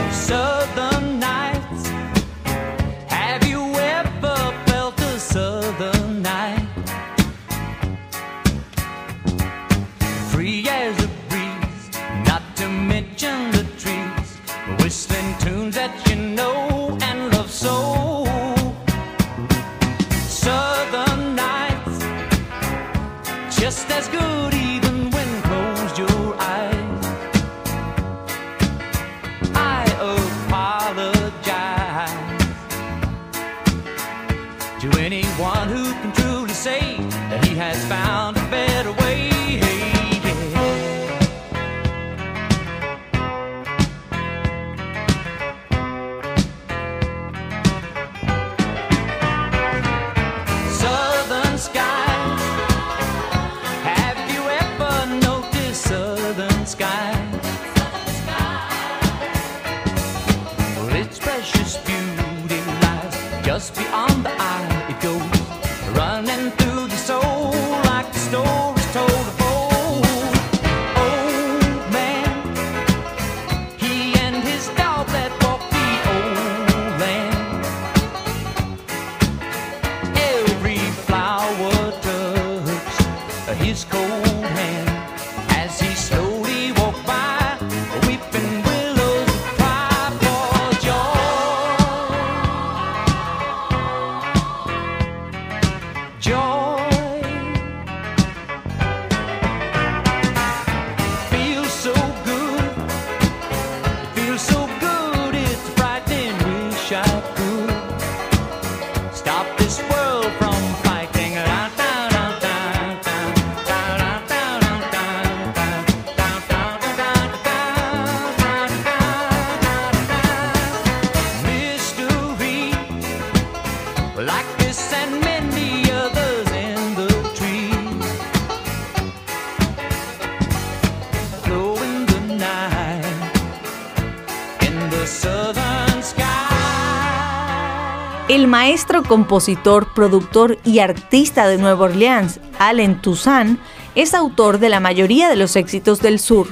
El maestro, compositor, productor y artista de Nueva Orleans, Allen Toussaint, es autor de la mayoría de los éxitos del sur.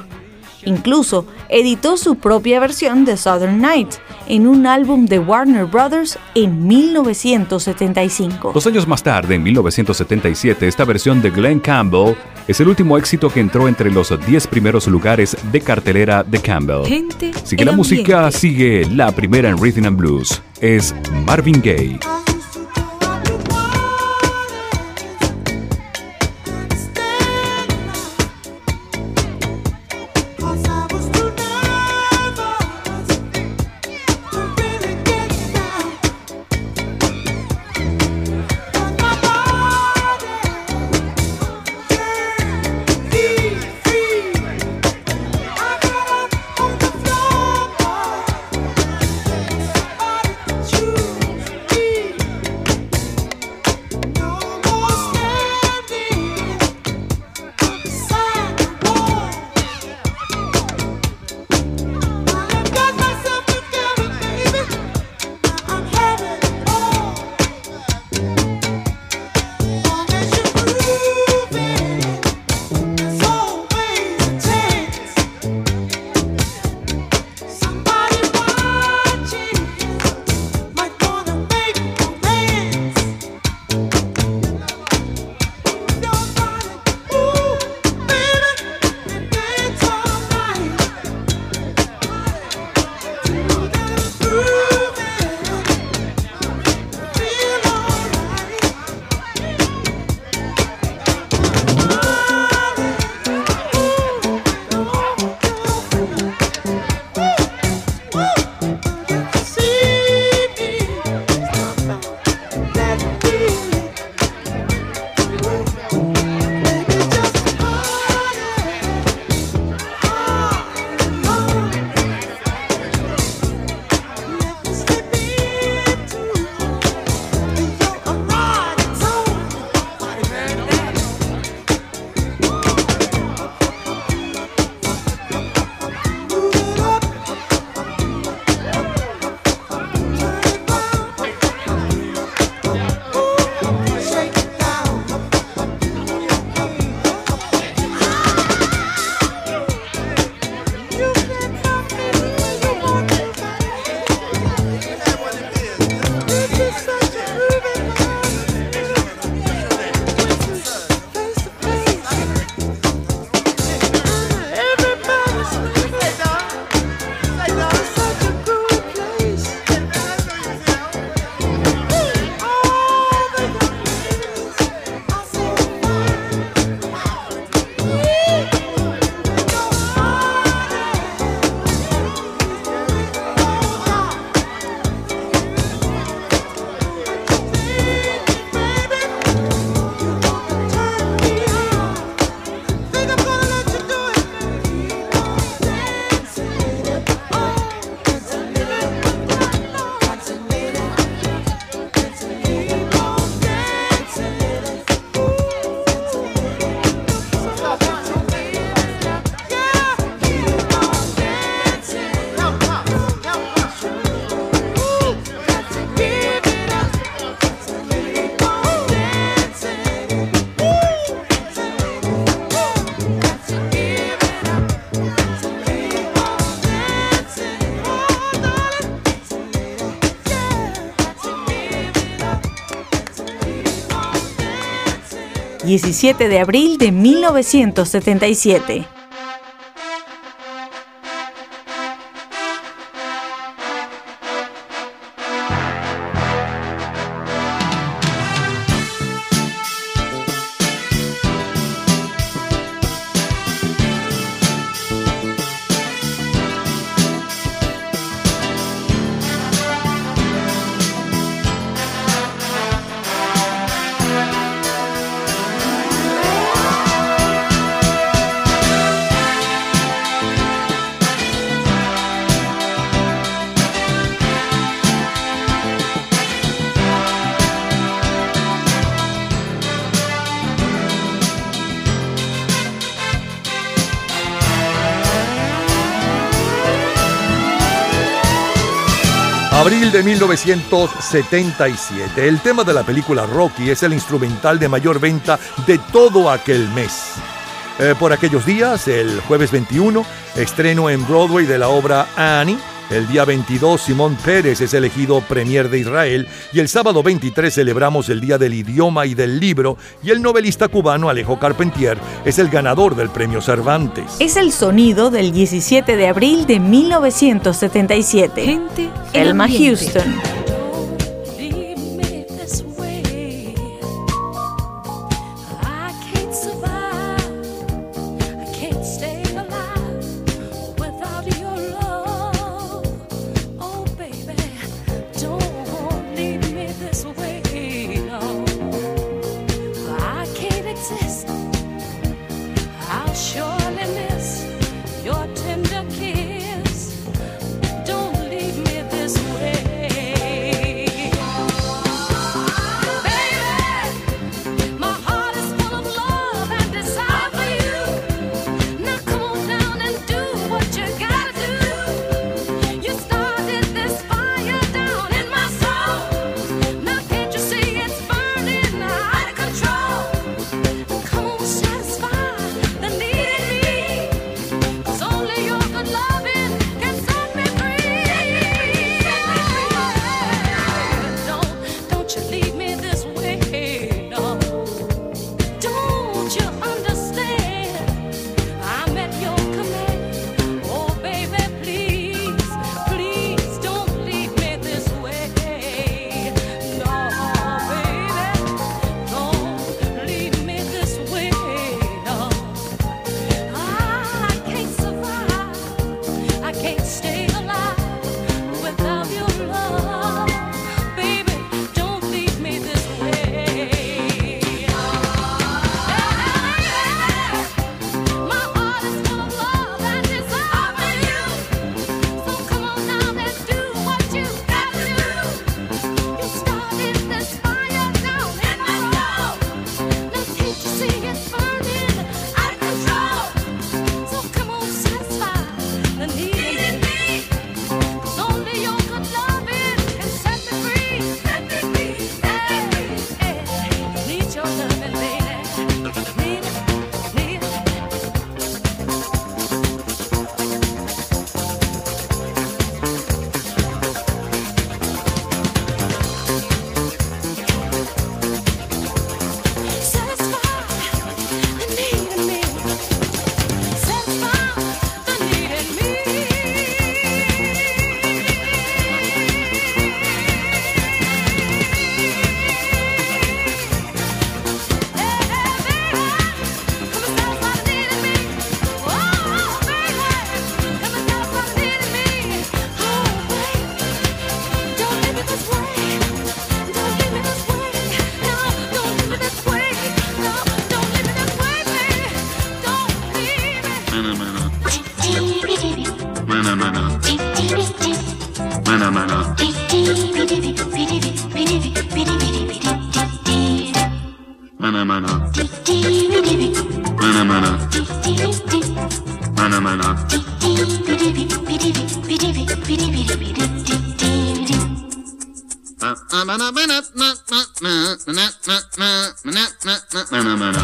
Incluso editó su propia versión de Southern Nights en un álbum de Warner Brothers en 1975. Dos años más tarde, en 1977, esta versión de Glenn Campbell es el último éxito que entró entre los 10 primeros lugares de cartelera de Campbell. Gente Así que la música sigue la primera en Rhythm and Blues. Es Marvin Gaye. 17 de abril de 1977. 1977. El tema de la película Rocky es el instrumental de mayor venta de todo aquel mes. Eh, por aquellos días, el jueves 21, estreno en Broadway de la obra Annie el día 22 Simón Pérez es elegido Premier de Israel y el sábado 23 celebramos el Día del Idioma y del Libro y el novelista cubano Alejo Carpentier es el ganador del Premio Cervantes. Es el sonido del 17 de abril de 1977. Gente, Elma Houston. No, no, no, no.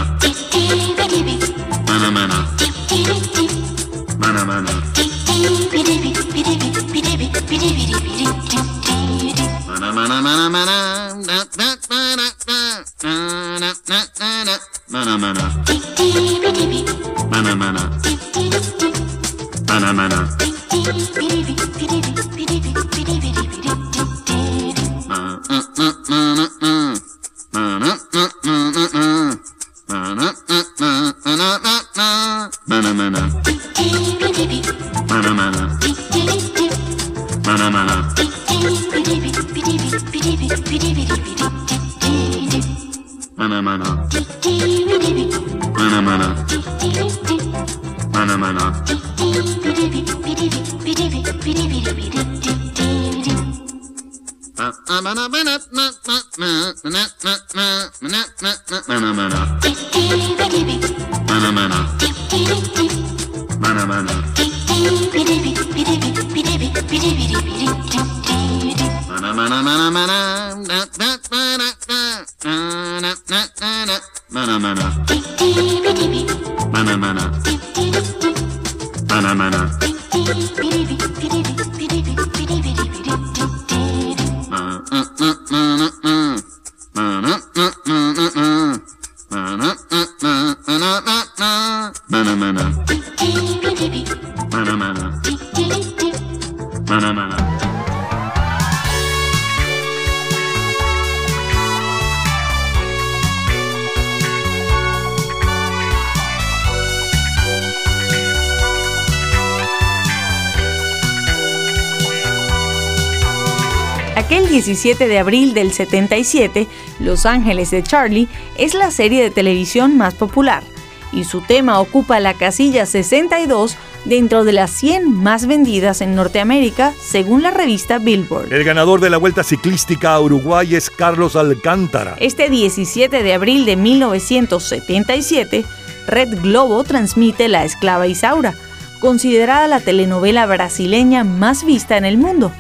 17 de abril del 77, Los Ángeles de Charlie es la serie de televisión más popular y su tema ocupa la casilla 62 dentro de las 100 más vendidas en Norteamérica, según la revista Billboard. El ganador de la Vuelta Ciclística a Uruguay es Carlos Alcántara. Este 17 de abril de 1977, Red Globo transmite La Esclava Isaura, considerada la telenovela brasileña más vista en el mundo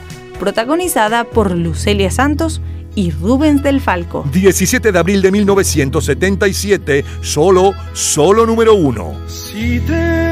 protagonizada por Lucelia Santos y Rubens del Falco. 17 de abril de 1977, solo, solo número uno. Si te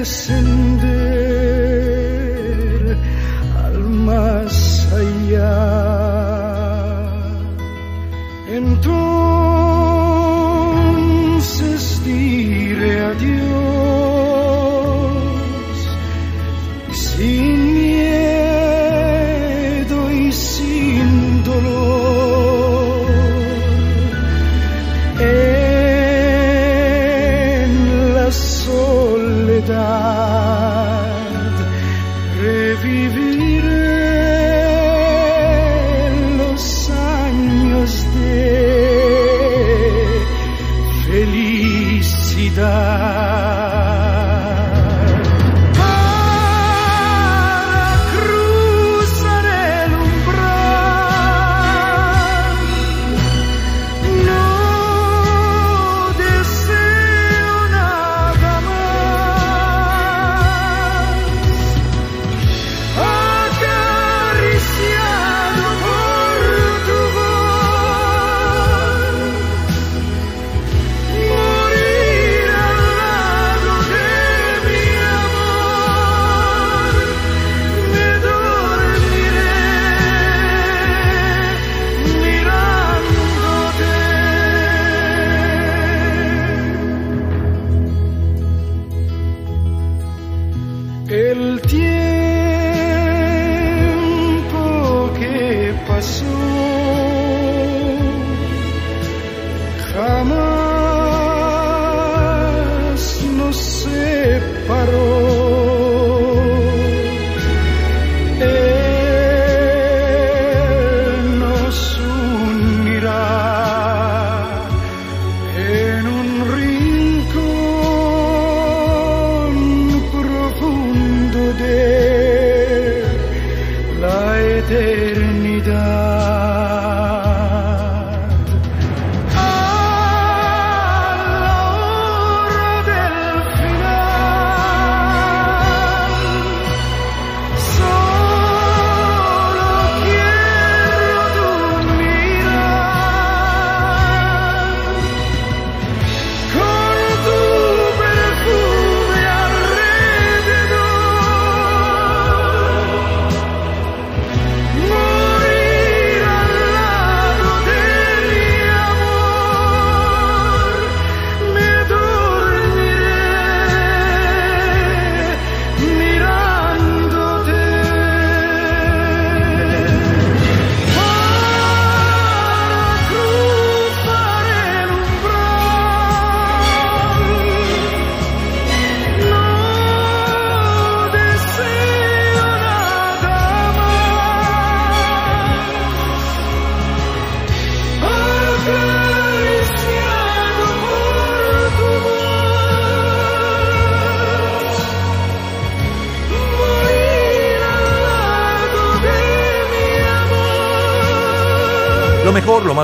listen.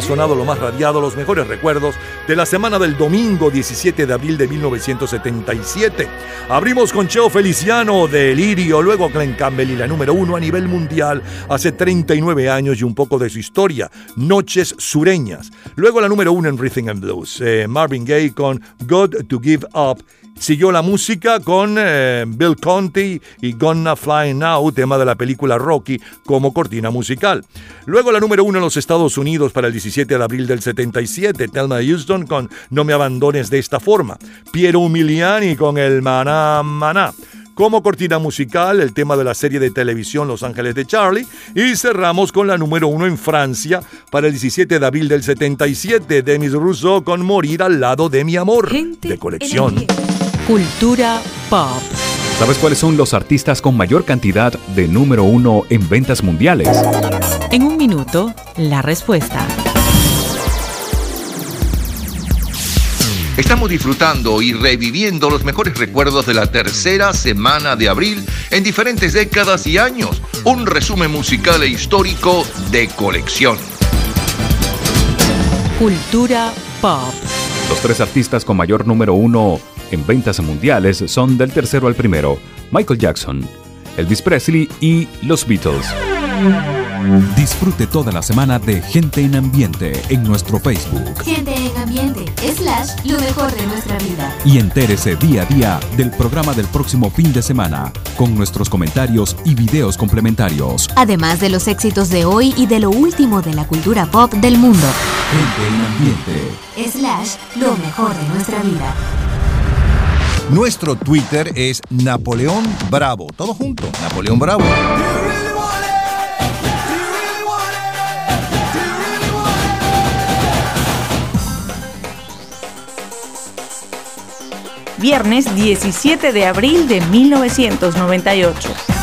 Sonado, lo más radiado, los mejores recuerdos de la semana del domingo 17 de abril de 1977. Abrimos con Cheo Feliciano de Lirio, luego Glenn Campbell y la número uno a nivel mundial hace 39 años y un poco de su historia, Noches Sureñas. Luego la número uno en Rhythm and Blues, eh, Marvin Gaye con God to Give Up. Siguió la música con eh, Bill Conti y Gonna Fly Now, tema de la película Rocky, como cortina musical. Luego la número uno en los Estados Unidos para el 17 de abril del 77, Thelma Houston con No me abandones de esta forma. Piero Umiliani con el Maná Maná. Como cortina musical, el tema de la serie de televisión Los Ángeles de Charlie. Y cerramos con la número uno en Francia para el 17 de abril del 77, Demis Rousseau con Morir al lado de mi amor, de colección. Cultura pop. ¿Sabes cuáles son los artistas con mayor cantidad de número uno en ventas mundiales? En un minuto, la respuesta. Estamos disfrutando y reviviendo los mejores recuerdos de la tercera semana de abril en diferentes décadas y años. Un resumen musical e histórico de colección. Cultura pop. Los tres artistas con mayor número uno en ventas mundiales son del tercero al primero, Michael Jackson, Elvis Presley y los Beatles. Disfrute toda la semana de Gente en Ambiente en nuestro Facebook Gente en ambiente, slash, lo mejor de nuestra vida. y entérese día a día del programa del próximo fin de semana con nuestros comentarios y videos complementarios. Además de los éxitos de hoy y de lo último de la cultura pop del mundo. Gente en Ambiente. Slash, lo mejor de nuestra vida. Nuestro Twitter es Napoleón Bravo. Todo junto, Napoleón Bravo. Viernes 17 de abril de 1998.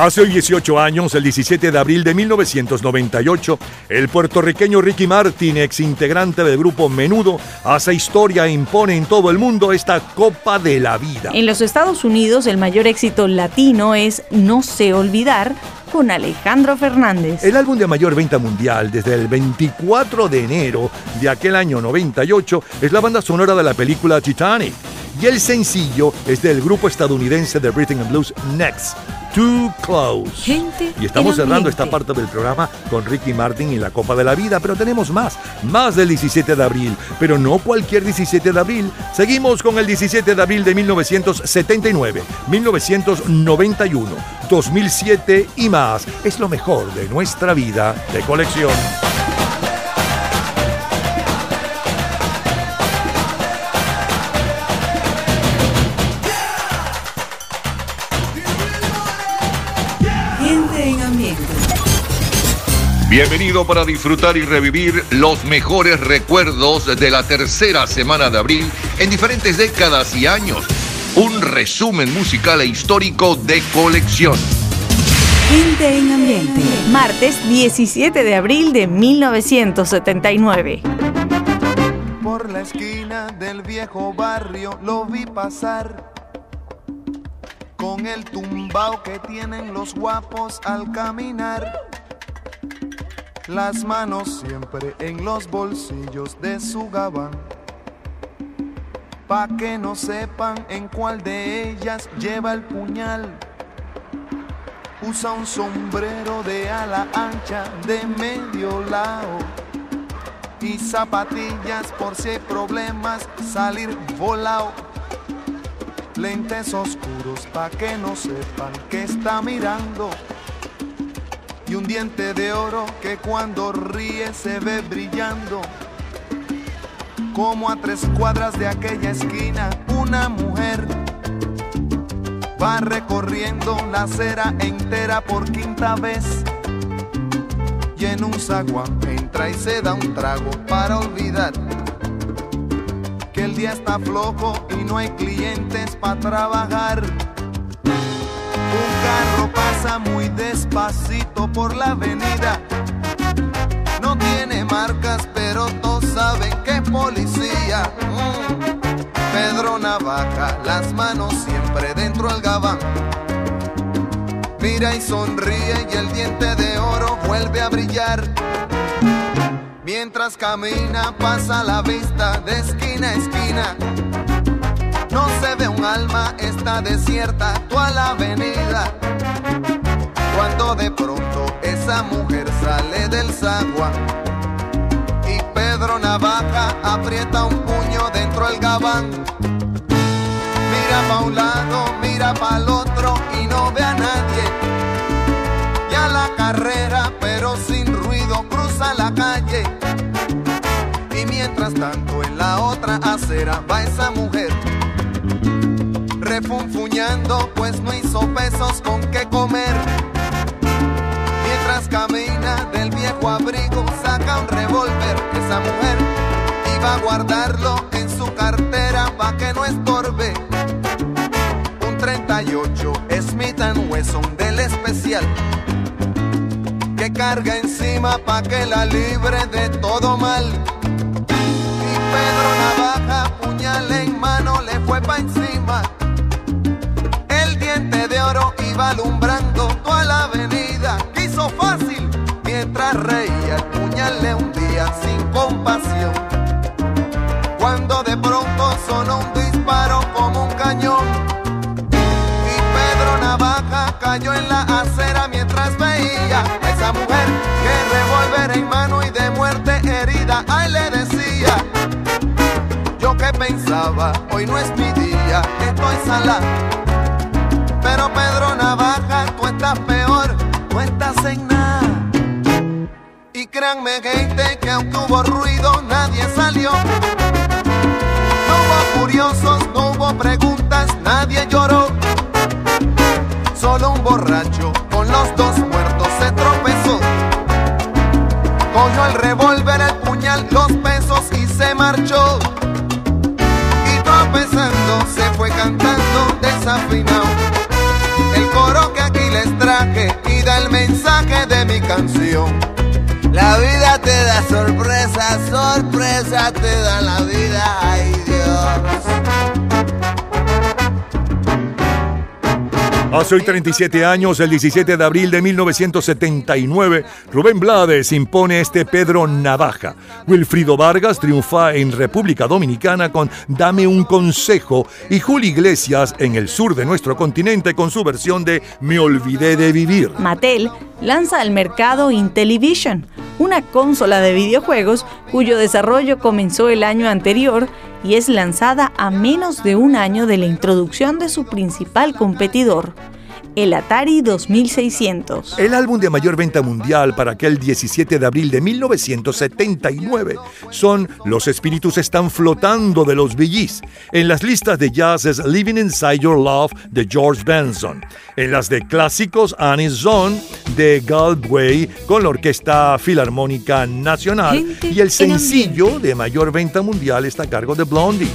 Hace hoy 18 años, el 17 de abril de 1998, el puertorriqueño Ricky Martin, ex integrante del grupo Menudo, hace historia e impone en todo el mundo esta Copa de la Vida. En los Estados Unidos, el mayor éxito latino es No sé olvidar con Alejandro Fernández. El álbum de mayor venta mundial desde el 24 de enero de aquel año 98 es la banda sonora de la película Titanic. Y el sencillo es del grupo estadounidense de Rhythm and Blues Next, Too Close. Gente Y estamos cerrando esta parte del programa con Ricky Martin y la Copa de la Vida, pero tenemos más, más del 17 de abril, pero no cualquier 17 de abril. Seguimos con el 17 de abril de 1979, 1991, 2007 y más. Es lo mejor de nuestra vida de colección. Bienvenido para disfrutar y revivir los mejores recuerdos de la tercera semana de abril en diferentes décadas y años. Un resumen musical e histórico de colección. Gente en ambiente. Martes 17 de abril de 1979. Por la esquina del viejo barrio lo vi pasar con el tumbao que tienen los guapos al caminar. Las manos siempre en los bolsillos de su gabán. Pa' que no sepan en cuál de ellas lleva el puñal. Usa un sombrero de ala ancha de medio lado y zapatillas por si hay problemas salir volado. Lentes oscuros pa' que no sepan que está mirando. Y un diente de oro que cuando ríe se ve brillando. Como a tres cuadras de aquella esquina, una mujer va recorriendo la acera entera por quinta vez. Y en un zaguán entra y se da un trago para olvidar que el día está flojo y no hay clientes para trabajar. Un carro pasa muy despacito por la avenida. No tiene marcas, pero todos saben que es policía. Mm. Pedro Navaja, las manos siempre dentro del gabán. Mira y sonríe y el diente de oro vuelve a brillar. Mientras camina pasa la vista de esquina a esquina. No se ve un alma, está desierta toda la avenida. Cuando de pronto esa mujer sale del zaguán y Pedro Navaja aprieta un puño dentro del gabán. Mira pa' un lado, mira pa' el otro y no ve a nadie. Ya la carrera, pero sin ruido, cruza la calle. Y mientras tanto en la otra acera va esa mujer refunfuñando, pues no hizo pesos con qué comer. Mientras camina del viejo abrigo, saca un revólver. Esa mujer iba a guardarlo en su cartera pa' que no estorbe. Un 38 Smith Wesson del especial que carga encima pa' que la libre de todo mal. Y Pedro Navaja, puñal en mano, le fue pa' encima. Iba alumbrando toda la avenida. Quiso fácil reía, el puñal le hundía sin compasión. Cuando de pronto sonó un disparo como un cañón. Y Pedro Navaja cayó en la acera mientras veía a esa mujer que revólver en mano y de muerte herida. Ay, le decía, yo que pensaba, hoy no es mi día, estoy sala. Créanme, gente, que aunque hubo ruido, nadie salió. No hubo curiosos, no hubo preguntas, nadie lloró. Solo un borracho con los dos muertos se tropezó. Cogió el revólver, el puñal, los pesos y se marchó. Y tropezando se fue cantando desafinado. El coro que aquí les traje y da el mensaje de mi canción. La vida te da sorpresa, sorpresa te da la vida, ay Dios. Hace hoy 37 años, el 17 de abril de 1979, Rubén Blades impone este Pedro Navaja. Wilfrido Vargas triunfa en República Dominicana con Dame un consejo y Julio Iglesias en el sur de nuestro continente con su versión de Me olvidé de vivir. Mattel lanza al mercado Intellivision, una consola de videojuegos cuyo desarrollo comenzó el año anterior y es lanzada a menos de un año de la introducción de su principal competidor, el Atari 2600. El álbum de mayor venta mundial para aquel 17 de abril de 1979 son Los espíritus están flotando de los Gees. En las listas de jazz es Living Inside Your Love de George Benson. En las de clásicos Annie's Zone de Galway con la Orquesta Filarmónica Nacional. Gente Y el en sencillo de mayor venta mundial está a cargo de Blondie.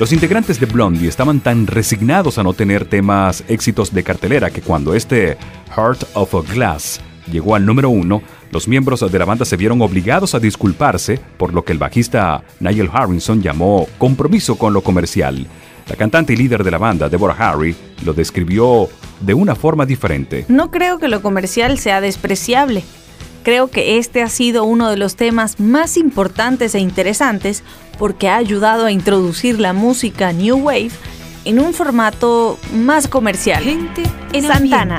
Los integrantes de Blondie estaban tan resignados a no tener temas éxitos de cartelera que cuando este Heart of a Glass llegó al número uno, los miembros de la banda se vieron obligados a disculparse por lo que el bajista Nigel Harrison llamó compromiso con lo comercial. La cantante y líder de la banda, Deborah Harry, lo describió de una forma diferente. No creo que lo comercial sea despreciable. Creo que este ha sido uno de los temas más importantes e interesantes porque ha ayudado a introducir la música New Wave en un formato más comercial. en Santana.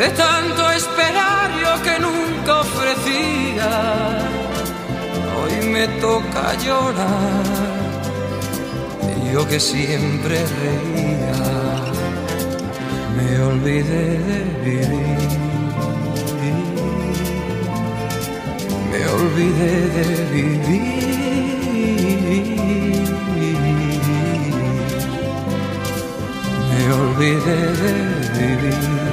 De tanto esperar yo que nunca ofrecía, hoy me toca llorar yo que siempre reía, me olvidé de vivir. Me olvidé de vivir. Me olvidé de vivir.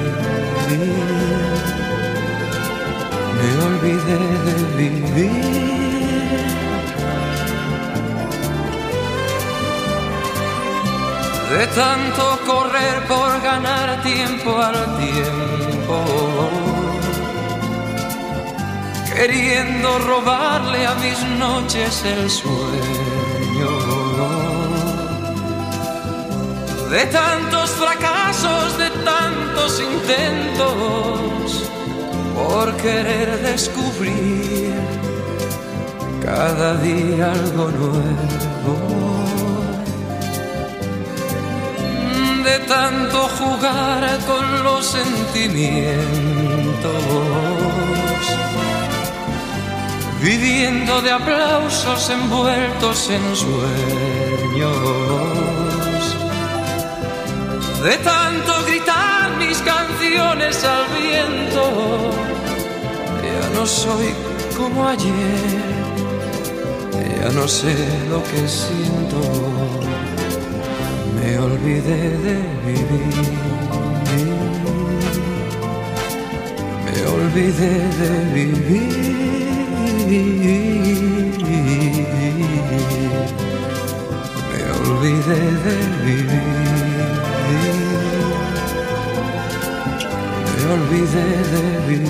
Me olvidé de vivir. de tanto correr por ganar tiempo al tiempo, queriendo robarle a mis noches el sueño, de tantos por querer descubrir cada día algo nuevo. de tanto jugar con los sentimientos, viviendo de aplausos envueltos en sueños, de tanto mis canciones al viento, ya no soy como ayer, ya no sé lo que siento me olvidé de vivir. Me olvidé de vivir. Me olvidé de vivir. Olvidé de vivir.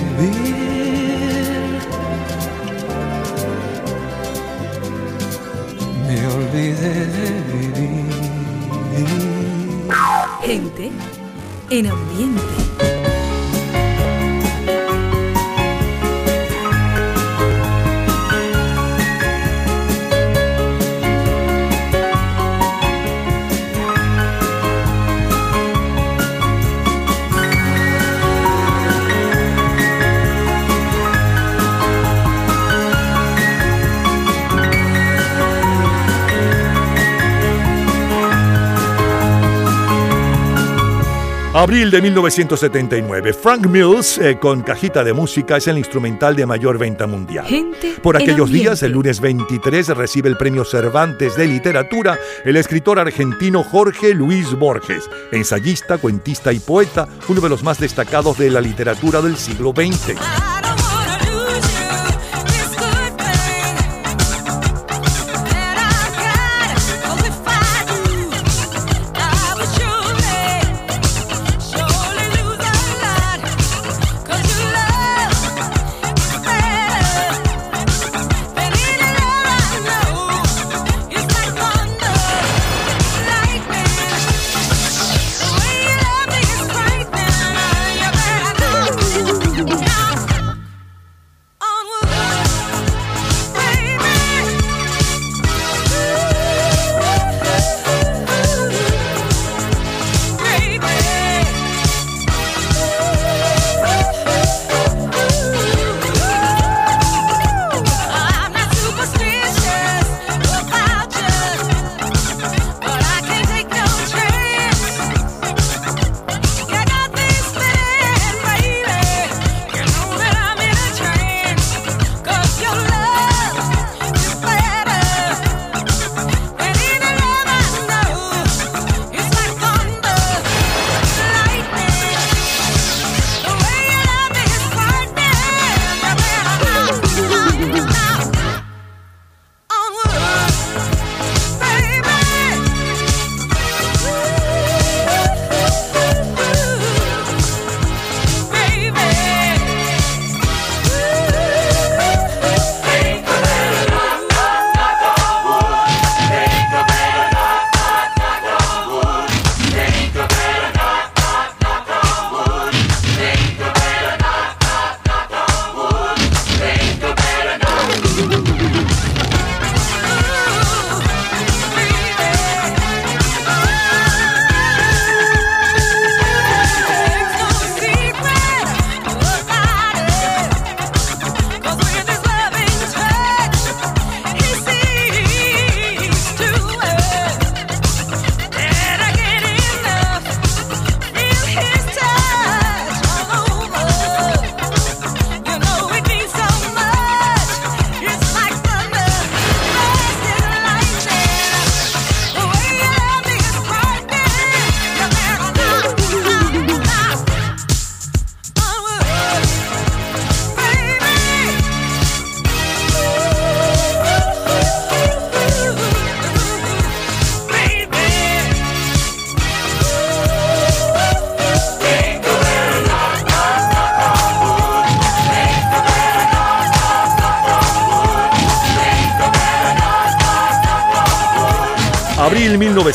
Me olvidé de vivir. Gente en ambiente. Abril de 1979. Frank Mills, eh, con cajita de música, es el instrumental de mayor venta mundial. Gente Por aquellos días, el lunes 23, recibe el premio Cervantes de Literatura el escritor argentino Jorge Luis Borges, ensayista, cuentista y poeta, uno de los más destacados de la literatura del siglo XX.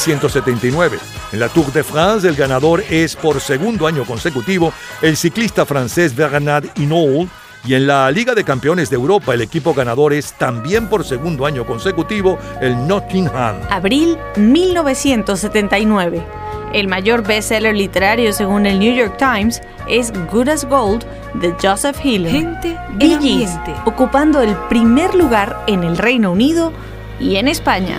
1979. En la Tour de France, el ganador es por segundo año consecutivo el ciclista francés Bernard Hinault. Y en la Liga de Campeones de Europa, el equipo ganador es también por segundo año consecutivo el Nottingham. Abril 1979. El mayor bestseller literario según el New York Times es Good as Gold de Joseph Hillin. Gente ambiente. ocupando el primer lugar en el Reino Unido y en España.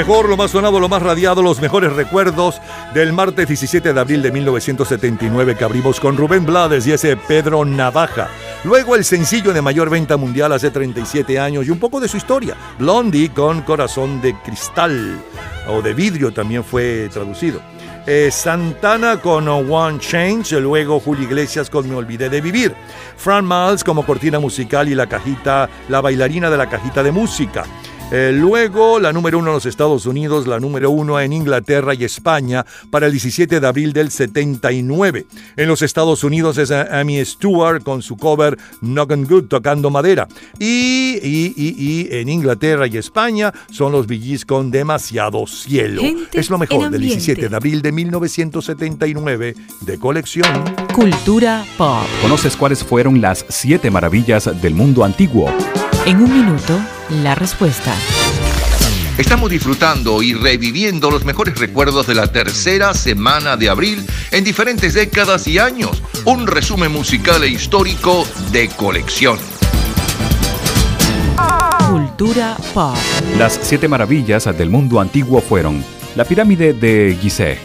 Mejor, lo más sonado, lo más radiado, los mejores recuerdos del martes 17 de abril de 1979 que abrimos con Rubén Blades y ese Pedro Navaja. Luego el sencillo de mayor venta mundial hace 37 años y un poco de su historia, Blondie con Corazón de Cristal o de vidrio también fue traducido. Eh, Santana con One Change, luego Julio Iglesias con Me Olvidé de Vivir. Fran Miles como cortina musical y la cajita, la bailarina de la cajita de música. Eh, luego, la número uno en los Estados Unidos, la número uno en Inglaterra y España para el 17 de abril del 79. En los Estados Unidos es Amy Stewart con su cover Knockin' Good tocando madera. Y, y, y, y en Inglaterra y España son los Gees con Demasiado Cielo. Gente es lo mejor del ambiente. 17 de abril de 1979 de colección. Cultura pop. ¿Conoces cuáles fueron las siete maravillas del mundo antiguo? En un minuto, la respuesta. Estamos disfrutando y reviviendo los mejores recuerdos de la tercera semana de abril en diferentes décadas y años. Un resumen musical e histórico de colección. Cultura pop. Las siete maravillas del mundo antiguo fueron la pirámide de Gizeh,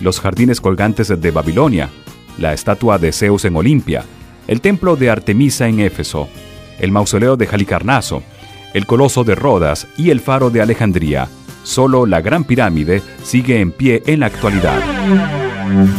los jardines colgantes de Babilonia, la estatua de Zeus en Olimpia, el templo de Artemisa en Éfeso, el mausoleo de Halicarnaso, el coloso de Rodas y el faro de Alejandría. Solo la Gran Pirámide sigue en pie en la actualidad.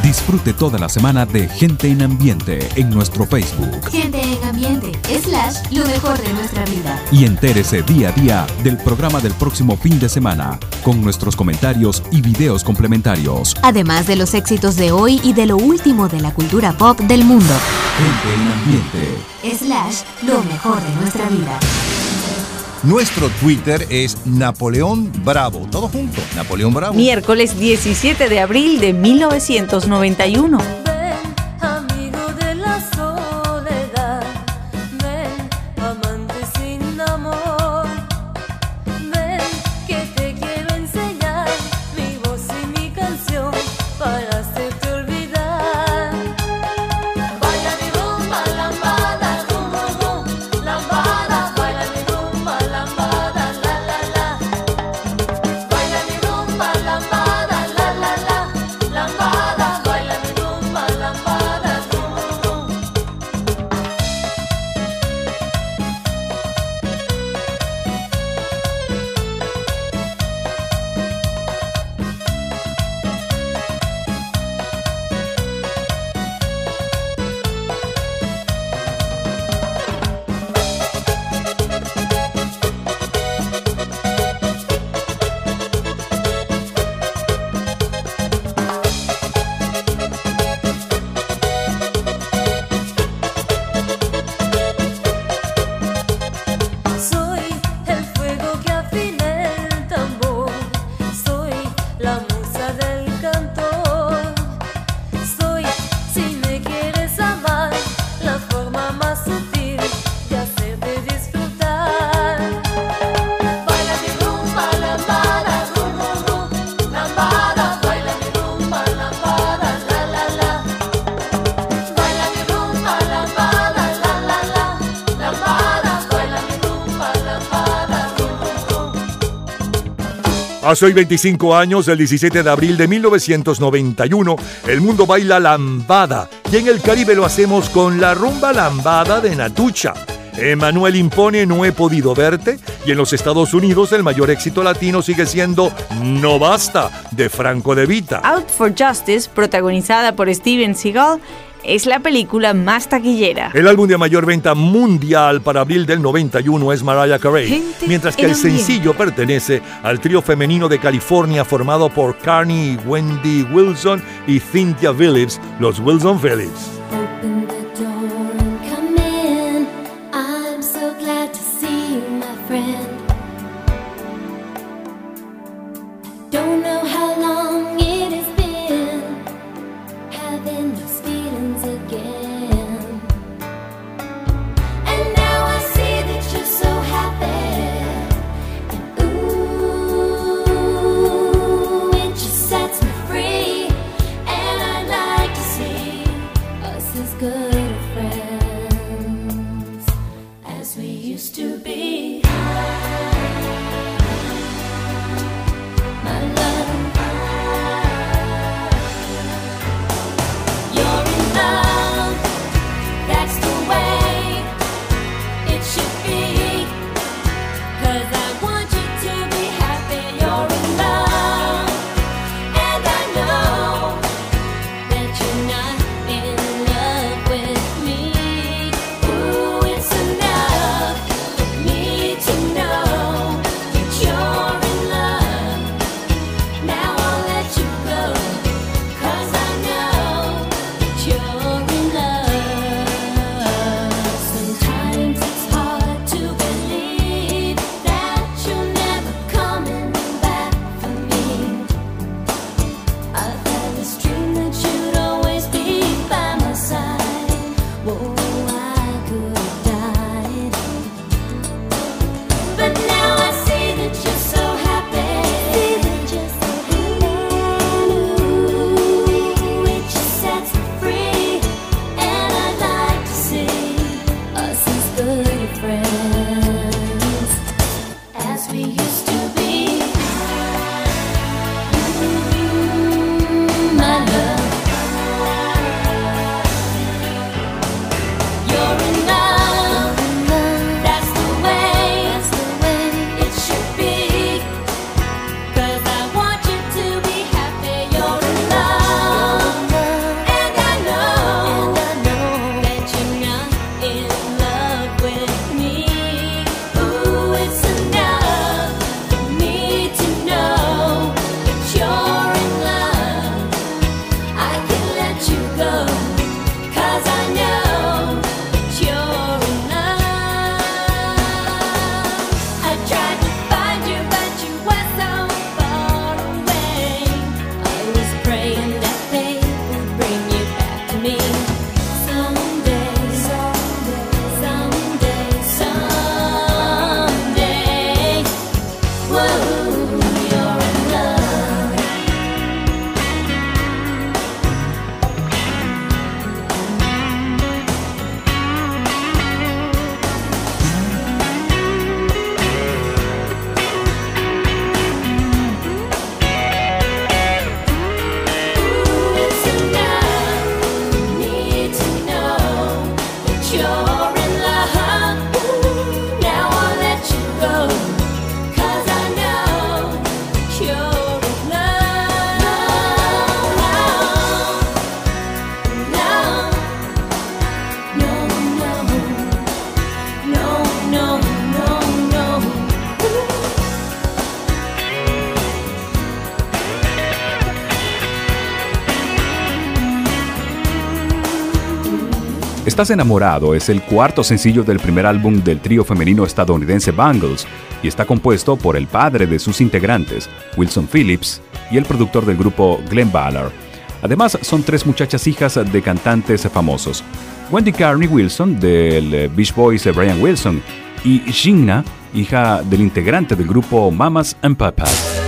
Disfrute toda la semana de Gente en Ambiente en nuestro Facebook Gente en ambiente, slash, lo mejor de nuestra vida. y entérese día a día del programa del próximo fin de semana con nuestros comentarios y videos complementarios. Además de los éxitos de hoy y de lo último de la cultura pop del mundo. Gente en Ambiente. Slash, lo mejor de nuestra vida. Nuestro Twitter es Napoleón Bravo. Todo junto, Napoleón Bravo. Miércoles 17 de abril de 1991. Hace hoy 25 años, el 17 de abril de 1991, el mundo baila lambada y en el Caribe lo hacemos con la rumba lambada de Natucha. Emanuel impone No he podido verte y en los Estados Unidos el mayor éxito latino sigue siendo No basta de Franco de Vita. Out for Justice, protagonizada por Steven Seagal, es la película más taquillera. El álbum de mayor venta mundial para abril del 91 es Mariah Carey, Gente mientras que el ambiente. sencillo pertenece al trío femenino de California formado por Carney, Wendy Wilson y Cynthia Phillips, los Wilson Phillips. estás enamorado es el cuarto sencillo del primer álbum del trío femenino estadounidense Bangles y está compuesto por el padre de sus integrantes, Wilson Phillips, y el productor del grupo Glenn Ballard. Además, son tres muchachas hijas de cantantes famosos. Wendy Carney Wilson del eh, Beach Boys eh, Brian Wilson y Gina, hija del integrante del grupo Mamas and Papas.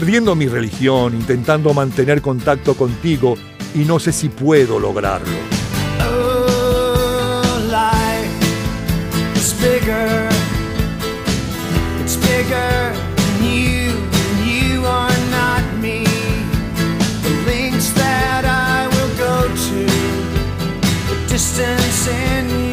perdiendo mi religión, intentando mantener contacto contigo y no sé si puedo lograrlo. Oh, life is bigger. It's bigger than you, and you are not me. The links that I will go to, the distance in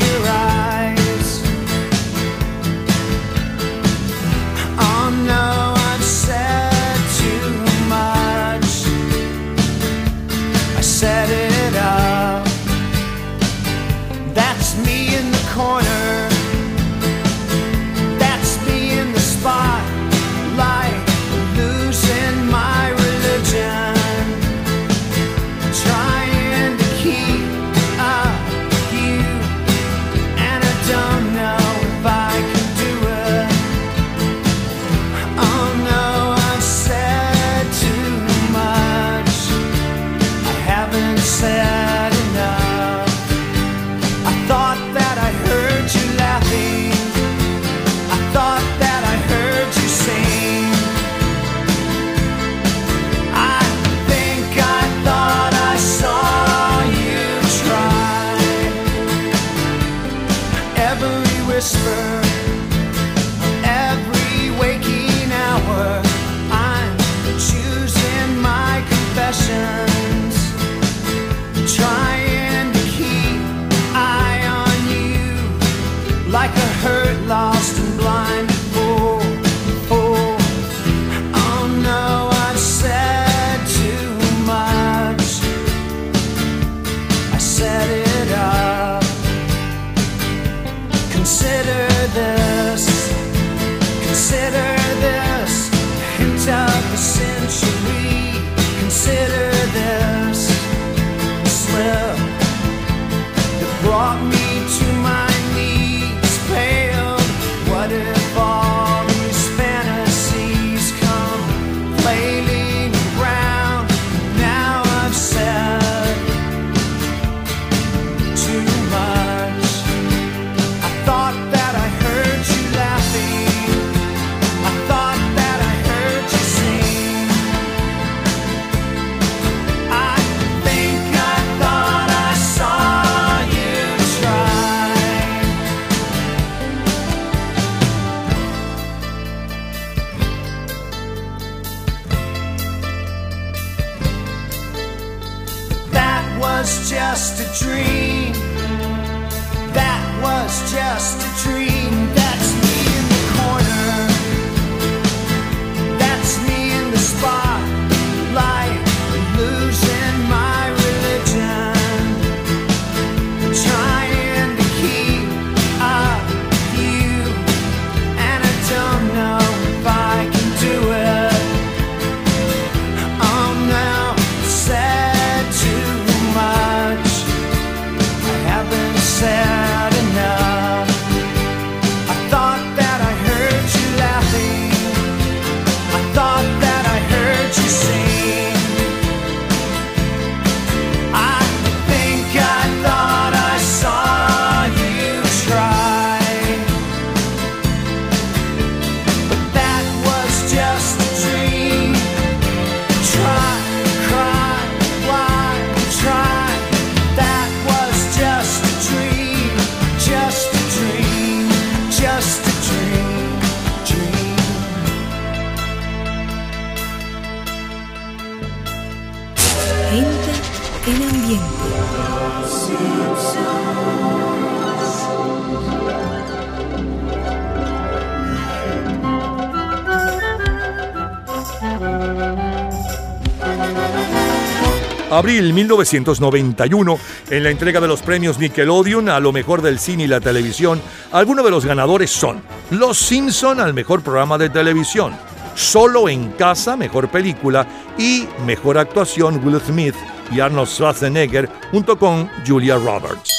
Abril 1991, en la entrega de los premios Nickelodeon a lo mejor del cine y la televisión, algunos de los ganadores son Los Simpson al mejor programa de televisión, Solo en casa, mejor película y mejor actuación Will Smith y Arnold Schwarzenegger junto con Julia Roberts.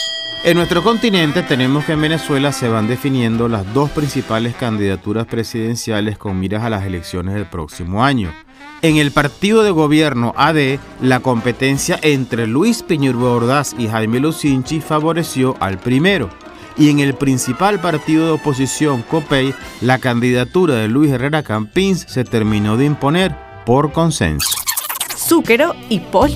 En nuestro continente tenemos que en Venezuela se van definiendo las dos principales candidaturas presidenciales con miras a las elecciones del próximo año. En el partido de gobierno AD, la competencia entre Luis Piñero Ordaz y Jaime Lucinchi favoreció al primero. Y en el principal partido de oposición, COPEI, la candidatura de Luis Herrera Campins se terminó de imponer por consenso. Zúquero y Paul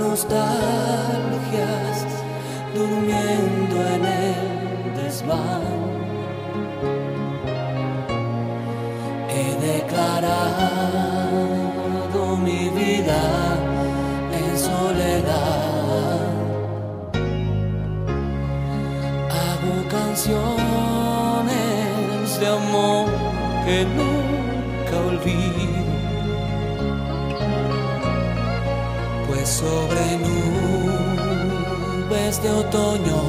nostalgias durmiendo en el desván. He declarado mi vida en soledad. Hago canciones de amor que nunca olvido. Sobre nubes de otoño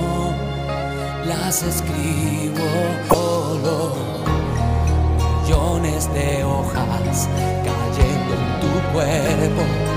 las escribo solo. Millones de hojas cayendo en tu cuerpo.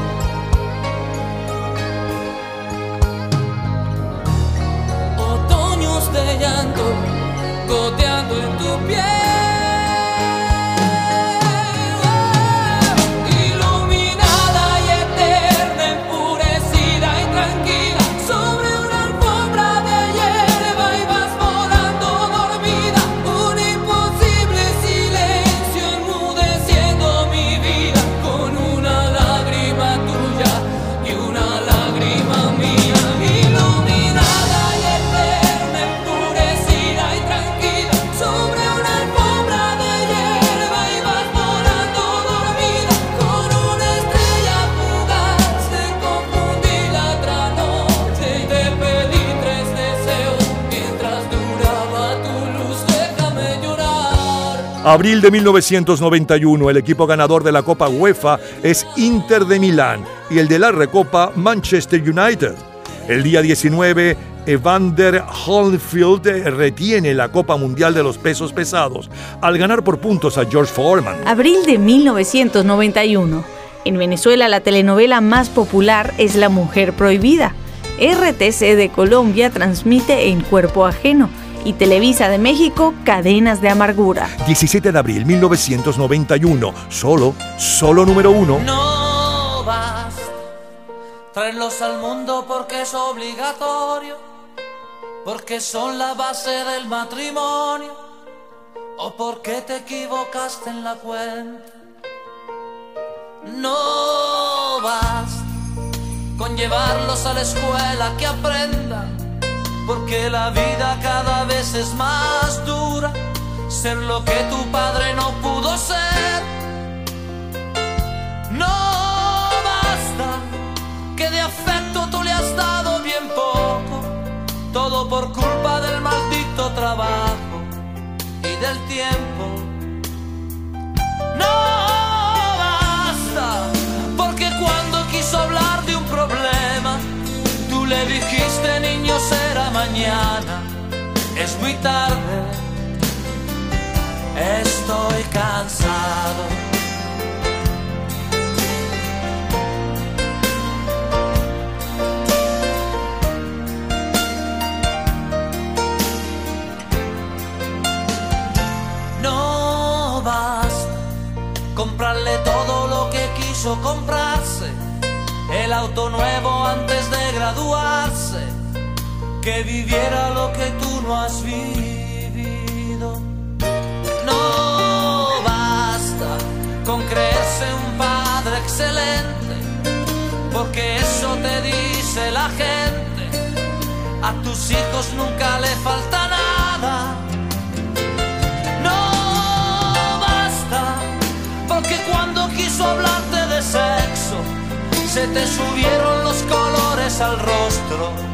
Abril de 1991, el equipo ganador de la Copa UEFA es Inter de Milán y el de la Recopa Manchester United. El día 19, Evander Holyfield retiene la Copa Mundial de los Pesos Pesados al ganar por puntos a George Foreman. Abril de 1991. En Venezuela la telenovela más popular es La Mujer Prohibida. RTC de Colombia transmite en Cuerpo Ajeno y Televisa de México Cadenas de Amargura. 17 de abril 1991, solo, solo número uno. No basta traerlos al mundo porque es obligatorio, porque son la base del matrimonio, o porque te equivocaste en la cuenta. No basta con llevarlos a la escuela que aprendan, porque la vida cada vez es más dura, ser lo que tu padre no pudo ser. No basta que de afecto tú le has dado bien poco, todo por culpa del maldito trabajo y del tiempo. No basta, porque cuando quiso hablar de un problema, tú le dijiste niño será mañana. Es muy tarde, estoy cansado. No basta comprarle todo lo que quiso comprarse, el auto nuevo antes de graduarse, que viviera lo que tú no has vivido. No basta con creerse un padre excelente, porque eso te dice la gente. A tus hijos nunca le falta nada. No basta, porque cuando quiso hablarte de sexo, se te subieron los colores al rostro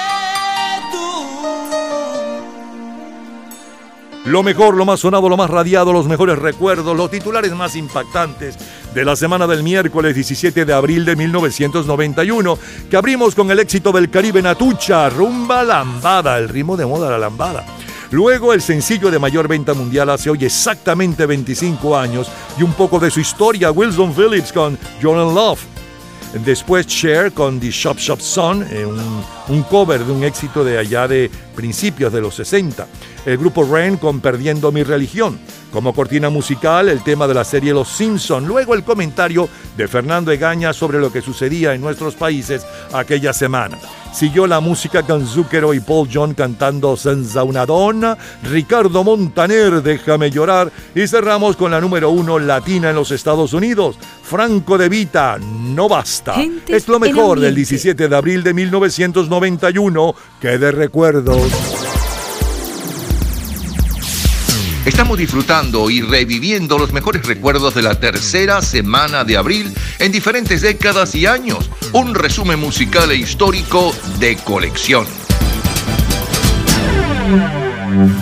Lo mejor, lo más sonado, lo más radiado, los mejores recuerdos, los titulares más impactantes de la semana del miércoles 17 de abril de 1991, que abrimos con el éxito del Caribe Natucha, Rumba Lambada, el ritmo de moda la lambada. Luego el sencillo de mayor venta mundial hace hoy exactamente 25 años y un poco de su historia, Wilson Phillips con Jordan Love. Después Cher con The Shop Shop Son, eh, un, un cover de un éxito de allá de principios de los 60. El grupo Rain con Perdiendo mi religión. Como cortina musical, el tema de la serie Los Simpson. Luego el comentario de Fernando Egaña sobre lo que sucedía en nuestros países aquella semana. Siguió la música con Zucchero y Paul John cantando Senza una donna, Ricardo Montaner, Déjame llorar, y cerramos con la número uno latina en los Estados Unidos, Franco de Vita, No Basta. Gente es lo mejor del ambiente. 17 de abril de 1991, que de recuerdos. Estamos disfrutando y reviviendo los mejores recuerdos de la tercera semana de abril en diferentes décadas y años. Un resumen musical e histórico de colección.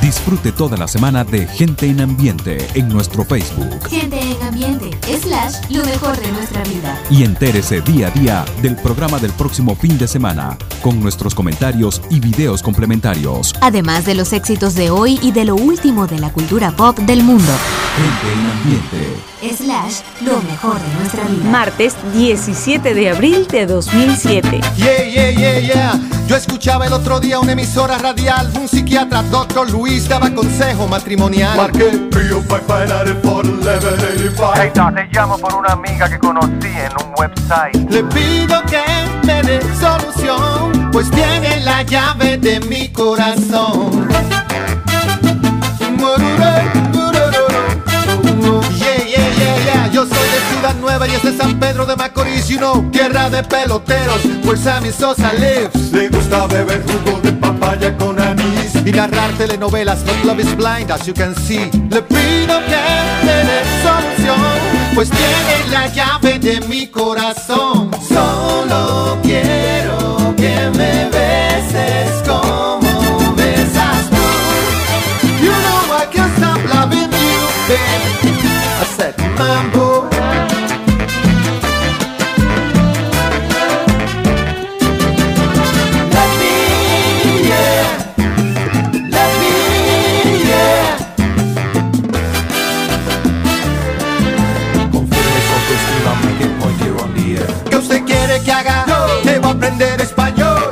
Disfrute toda la semana de Gente en Ambiente en nuestro Facebook Gente en ambiente, slash, lo mejor de nuestra vida. y entérese día a día del programa del próximo fin de semana con nuestros comentarios y videos complementarios. Además de los éxitos de hoy y de lo último de la cultura pop del mundo. Gente en Ambiente. Slash, lo mejor de nuestra vida. Martes 17 de abril de 2007. Yeah, yeah, yeah, yeah. Yo escuchaba el otro día una emisora radial. Un psiquiatra, doctor Luis, daba consejo matrimonial. Marqué 305-594-1185. Hey, Doc, te llamo por una amiga que conocí en un website. Le pido que me dé solución, pues tiene la llave de mi corazón. Yeah, yeah, yeah, yeah. Yo soy de Ciudad Nueva y es de San Pedro de Macorís, you know, tierra de peloteros, where Sammy Sosa lives. Le gusta beber jugo de papaya con. Y narrar telenovelas, but love is blind, as you can see. Le pido que me dé solución, pues tiene la llave de mi corazón. Solo quiero que me beses como besas tú. You know I can't stop loving you, babe. I said, mambo.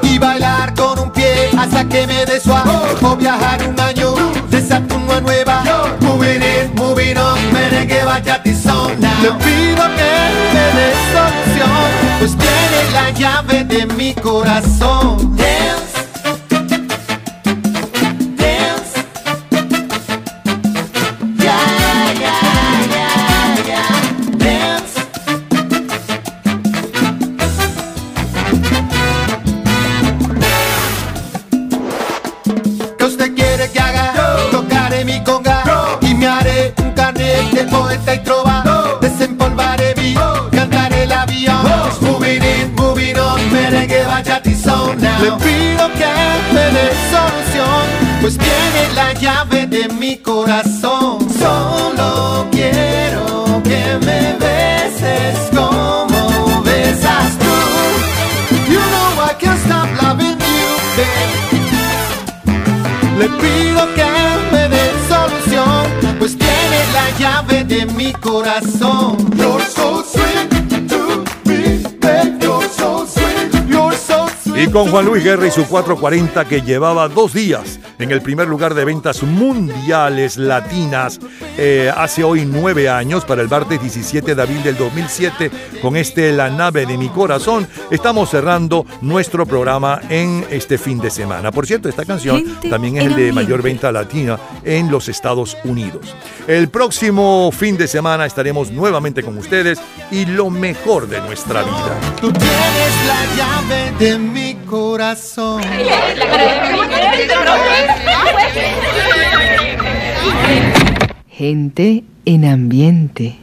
Y bailar con un pie hasta que me suave. O viajar un año de Saturno a Nueva York. Moving in, moving on, merengue, son now. Le pido que me dé solución, pues tiene la llave de mi corazón. Dance. Le pido que me dé solución, pues tiene la llave de mi corazón. Solo quiero que me beses como besas tú. You know I can't stop loving you, babe. Le pido que me dé solución, pues tiene la llave de mi corazón. You're so sweet Y con Juan Luis Guerra y su 440 que llevaba dos días en el primer lugar de ventas mundiales latinas eh, hace hoy nueve años para el martes 17 de abril del 2007 con este La nave de mi corazón estamos cerrando nuestro programa en este fin de semana. Por cierto, esta canción Gente también es el de mayor venta latina en los Estados Unidos. El próximo fin de semana estaremos nuevamente con ustedes y lo mejor de nuestra vida. Tú tienes la llave de mi corazón. Gente en ambiente.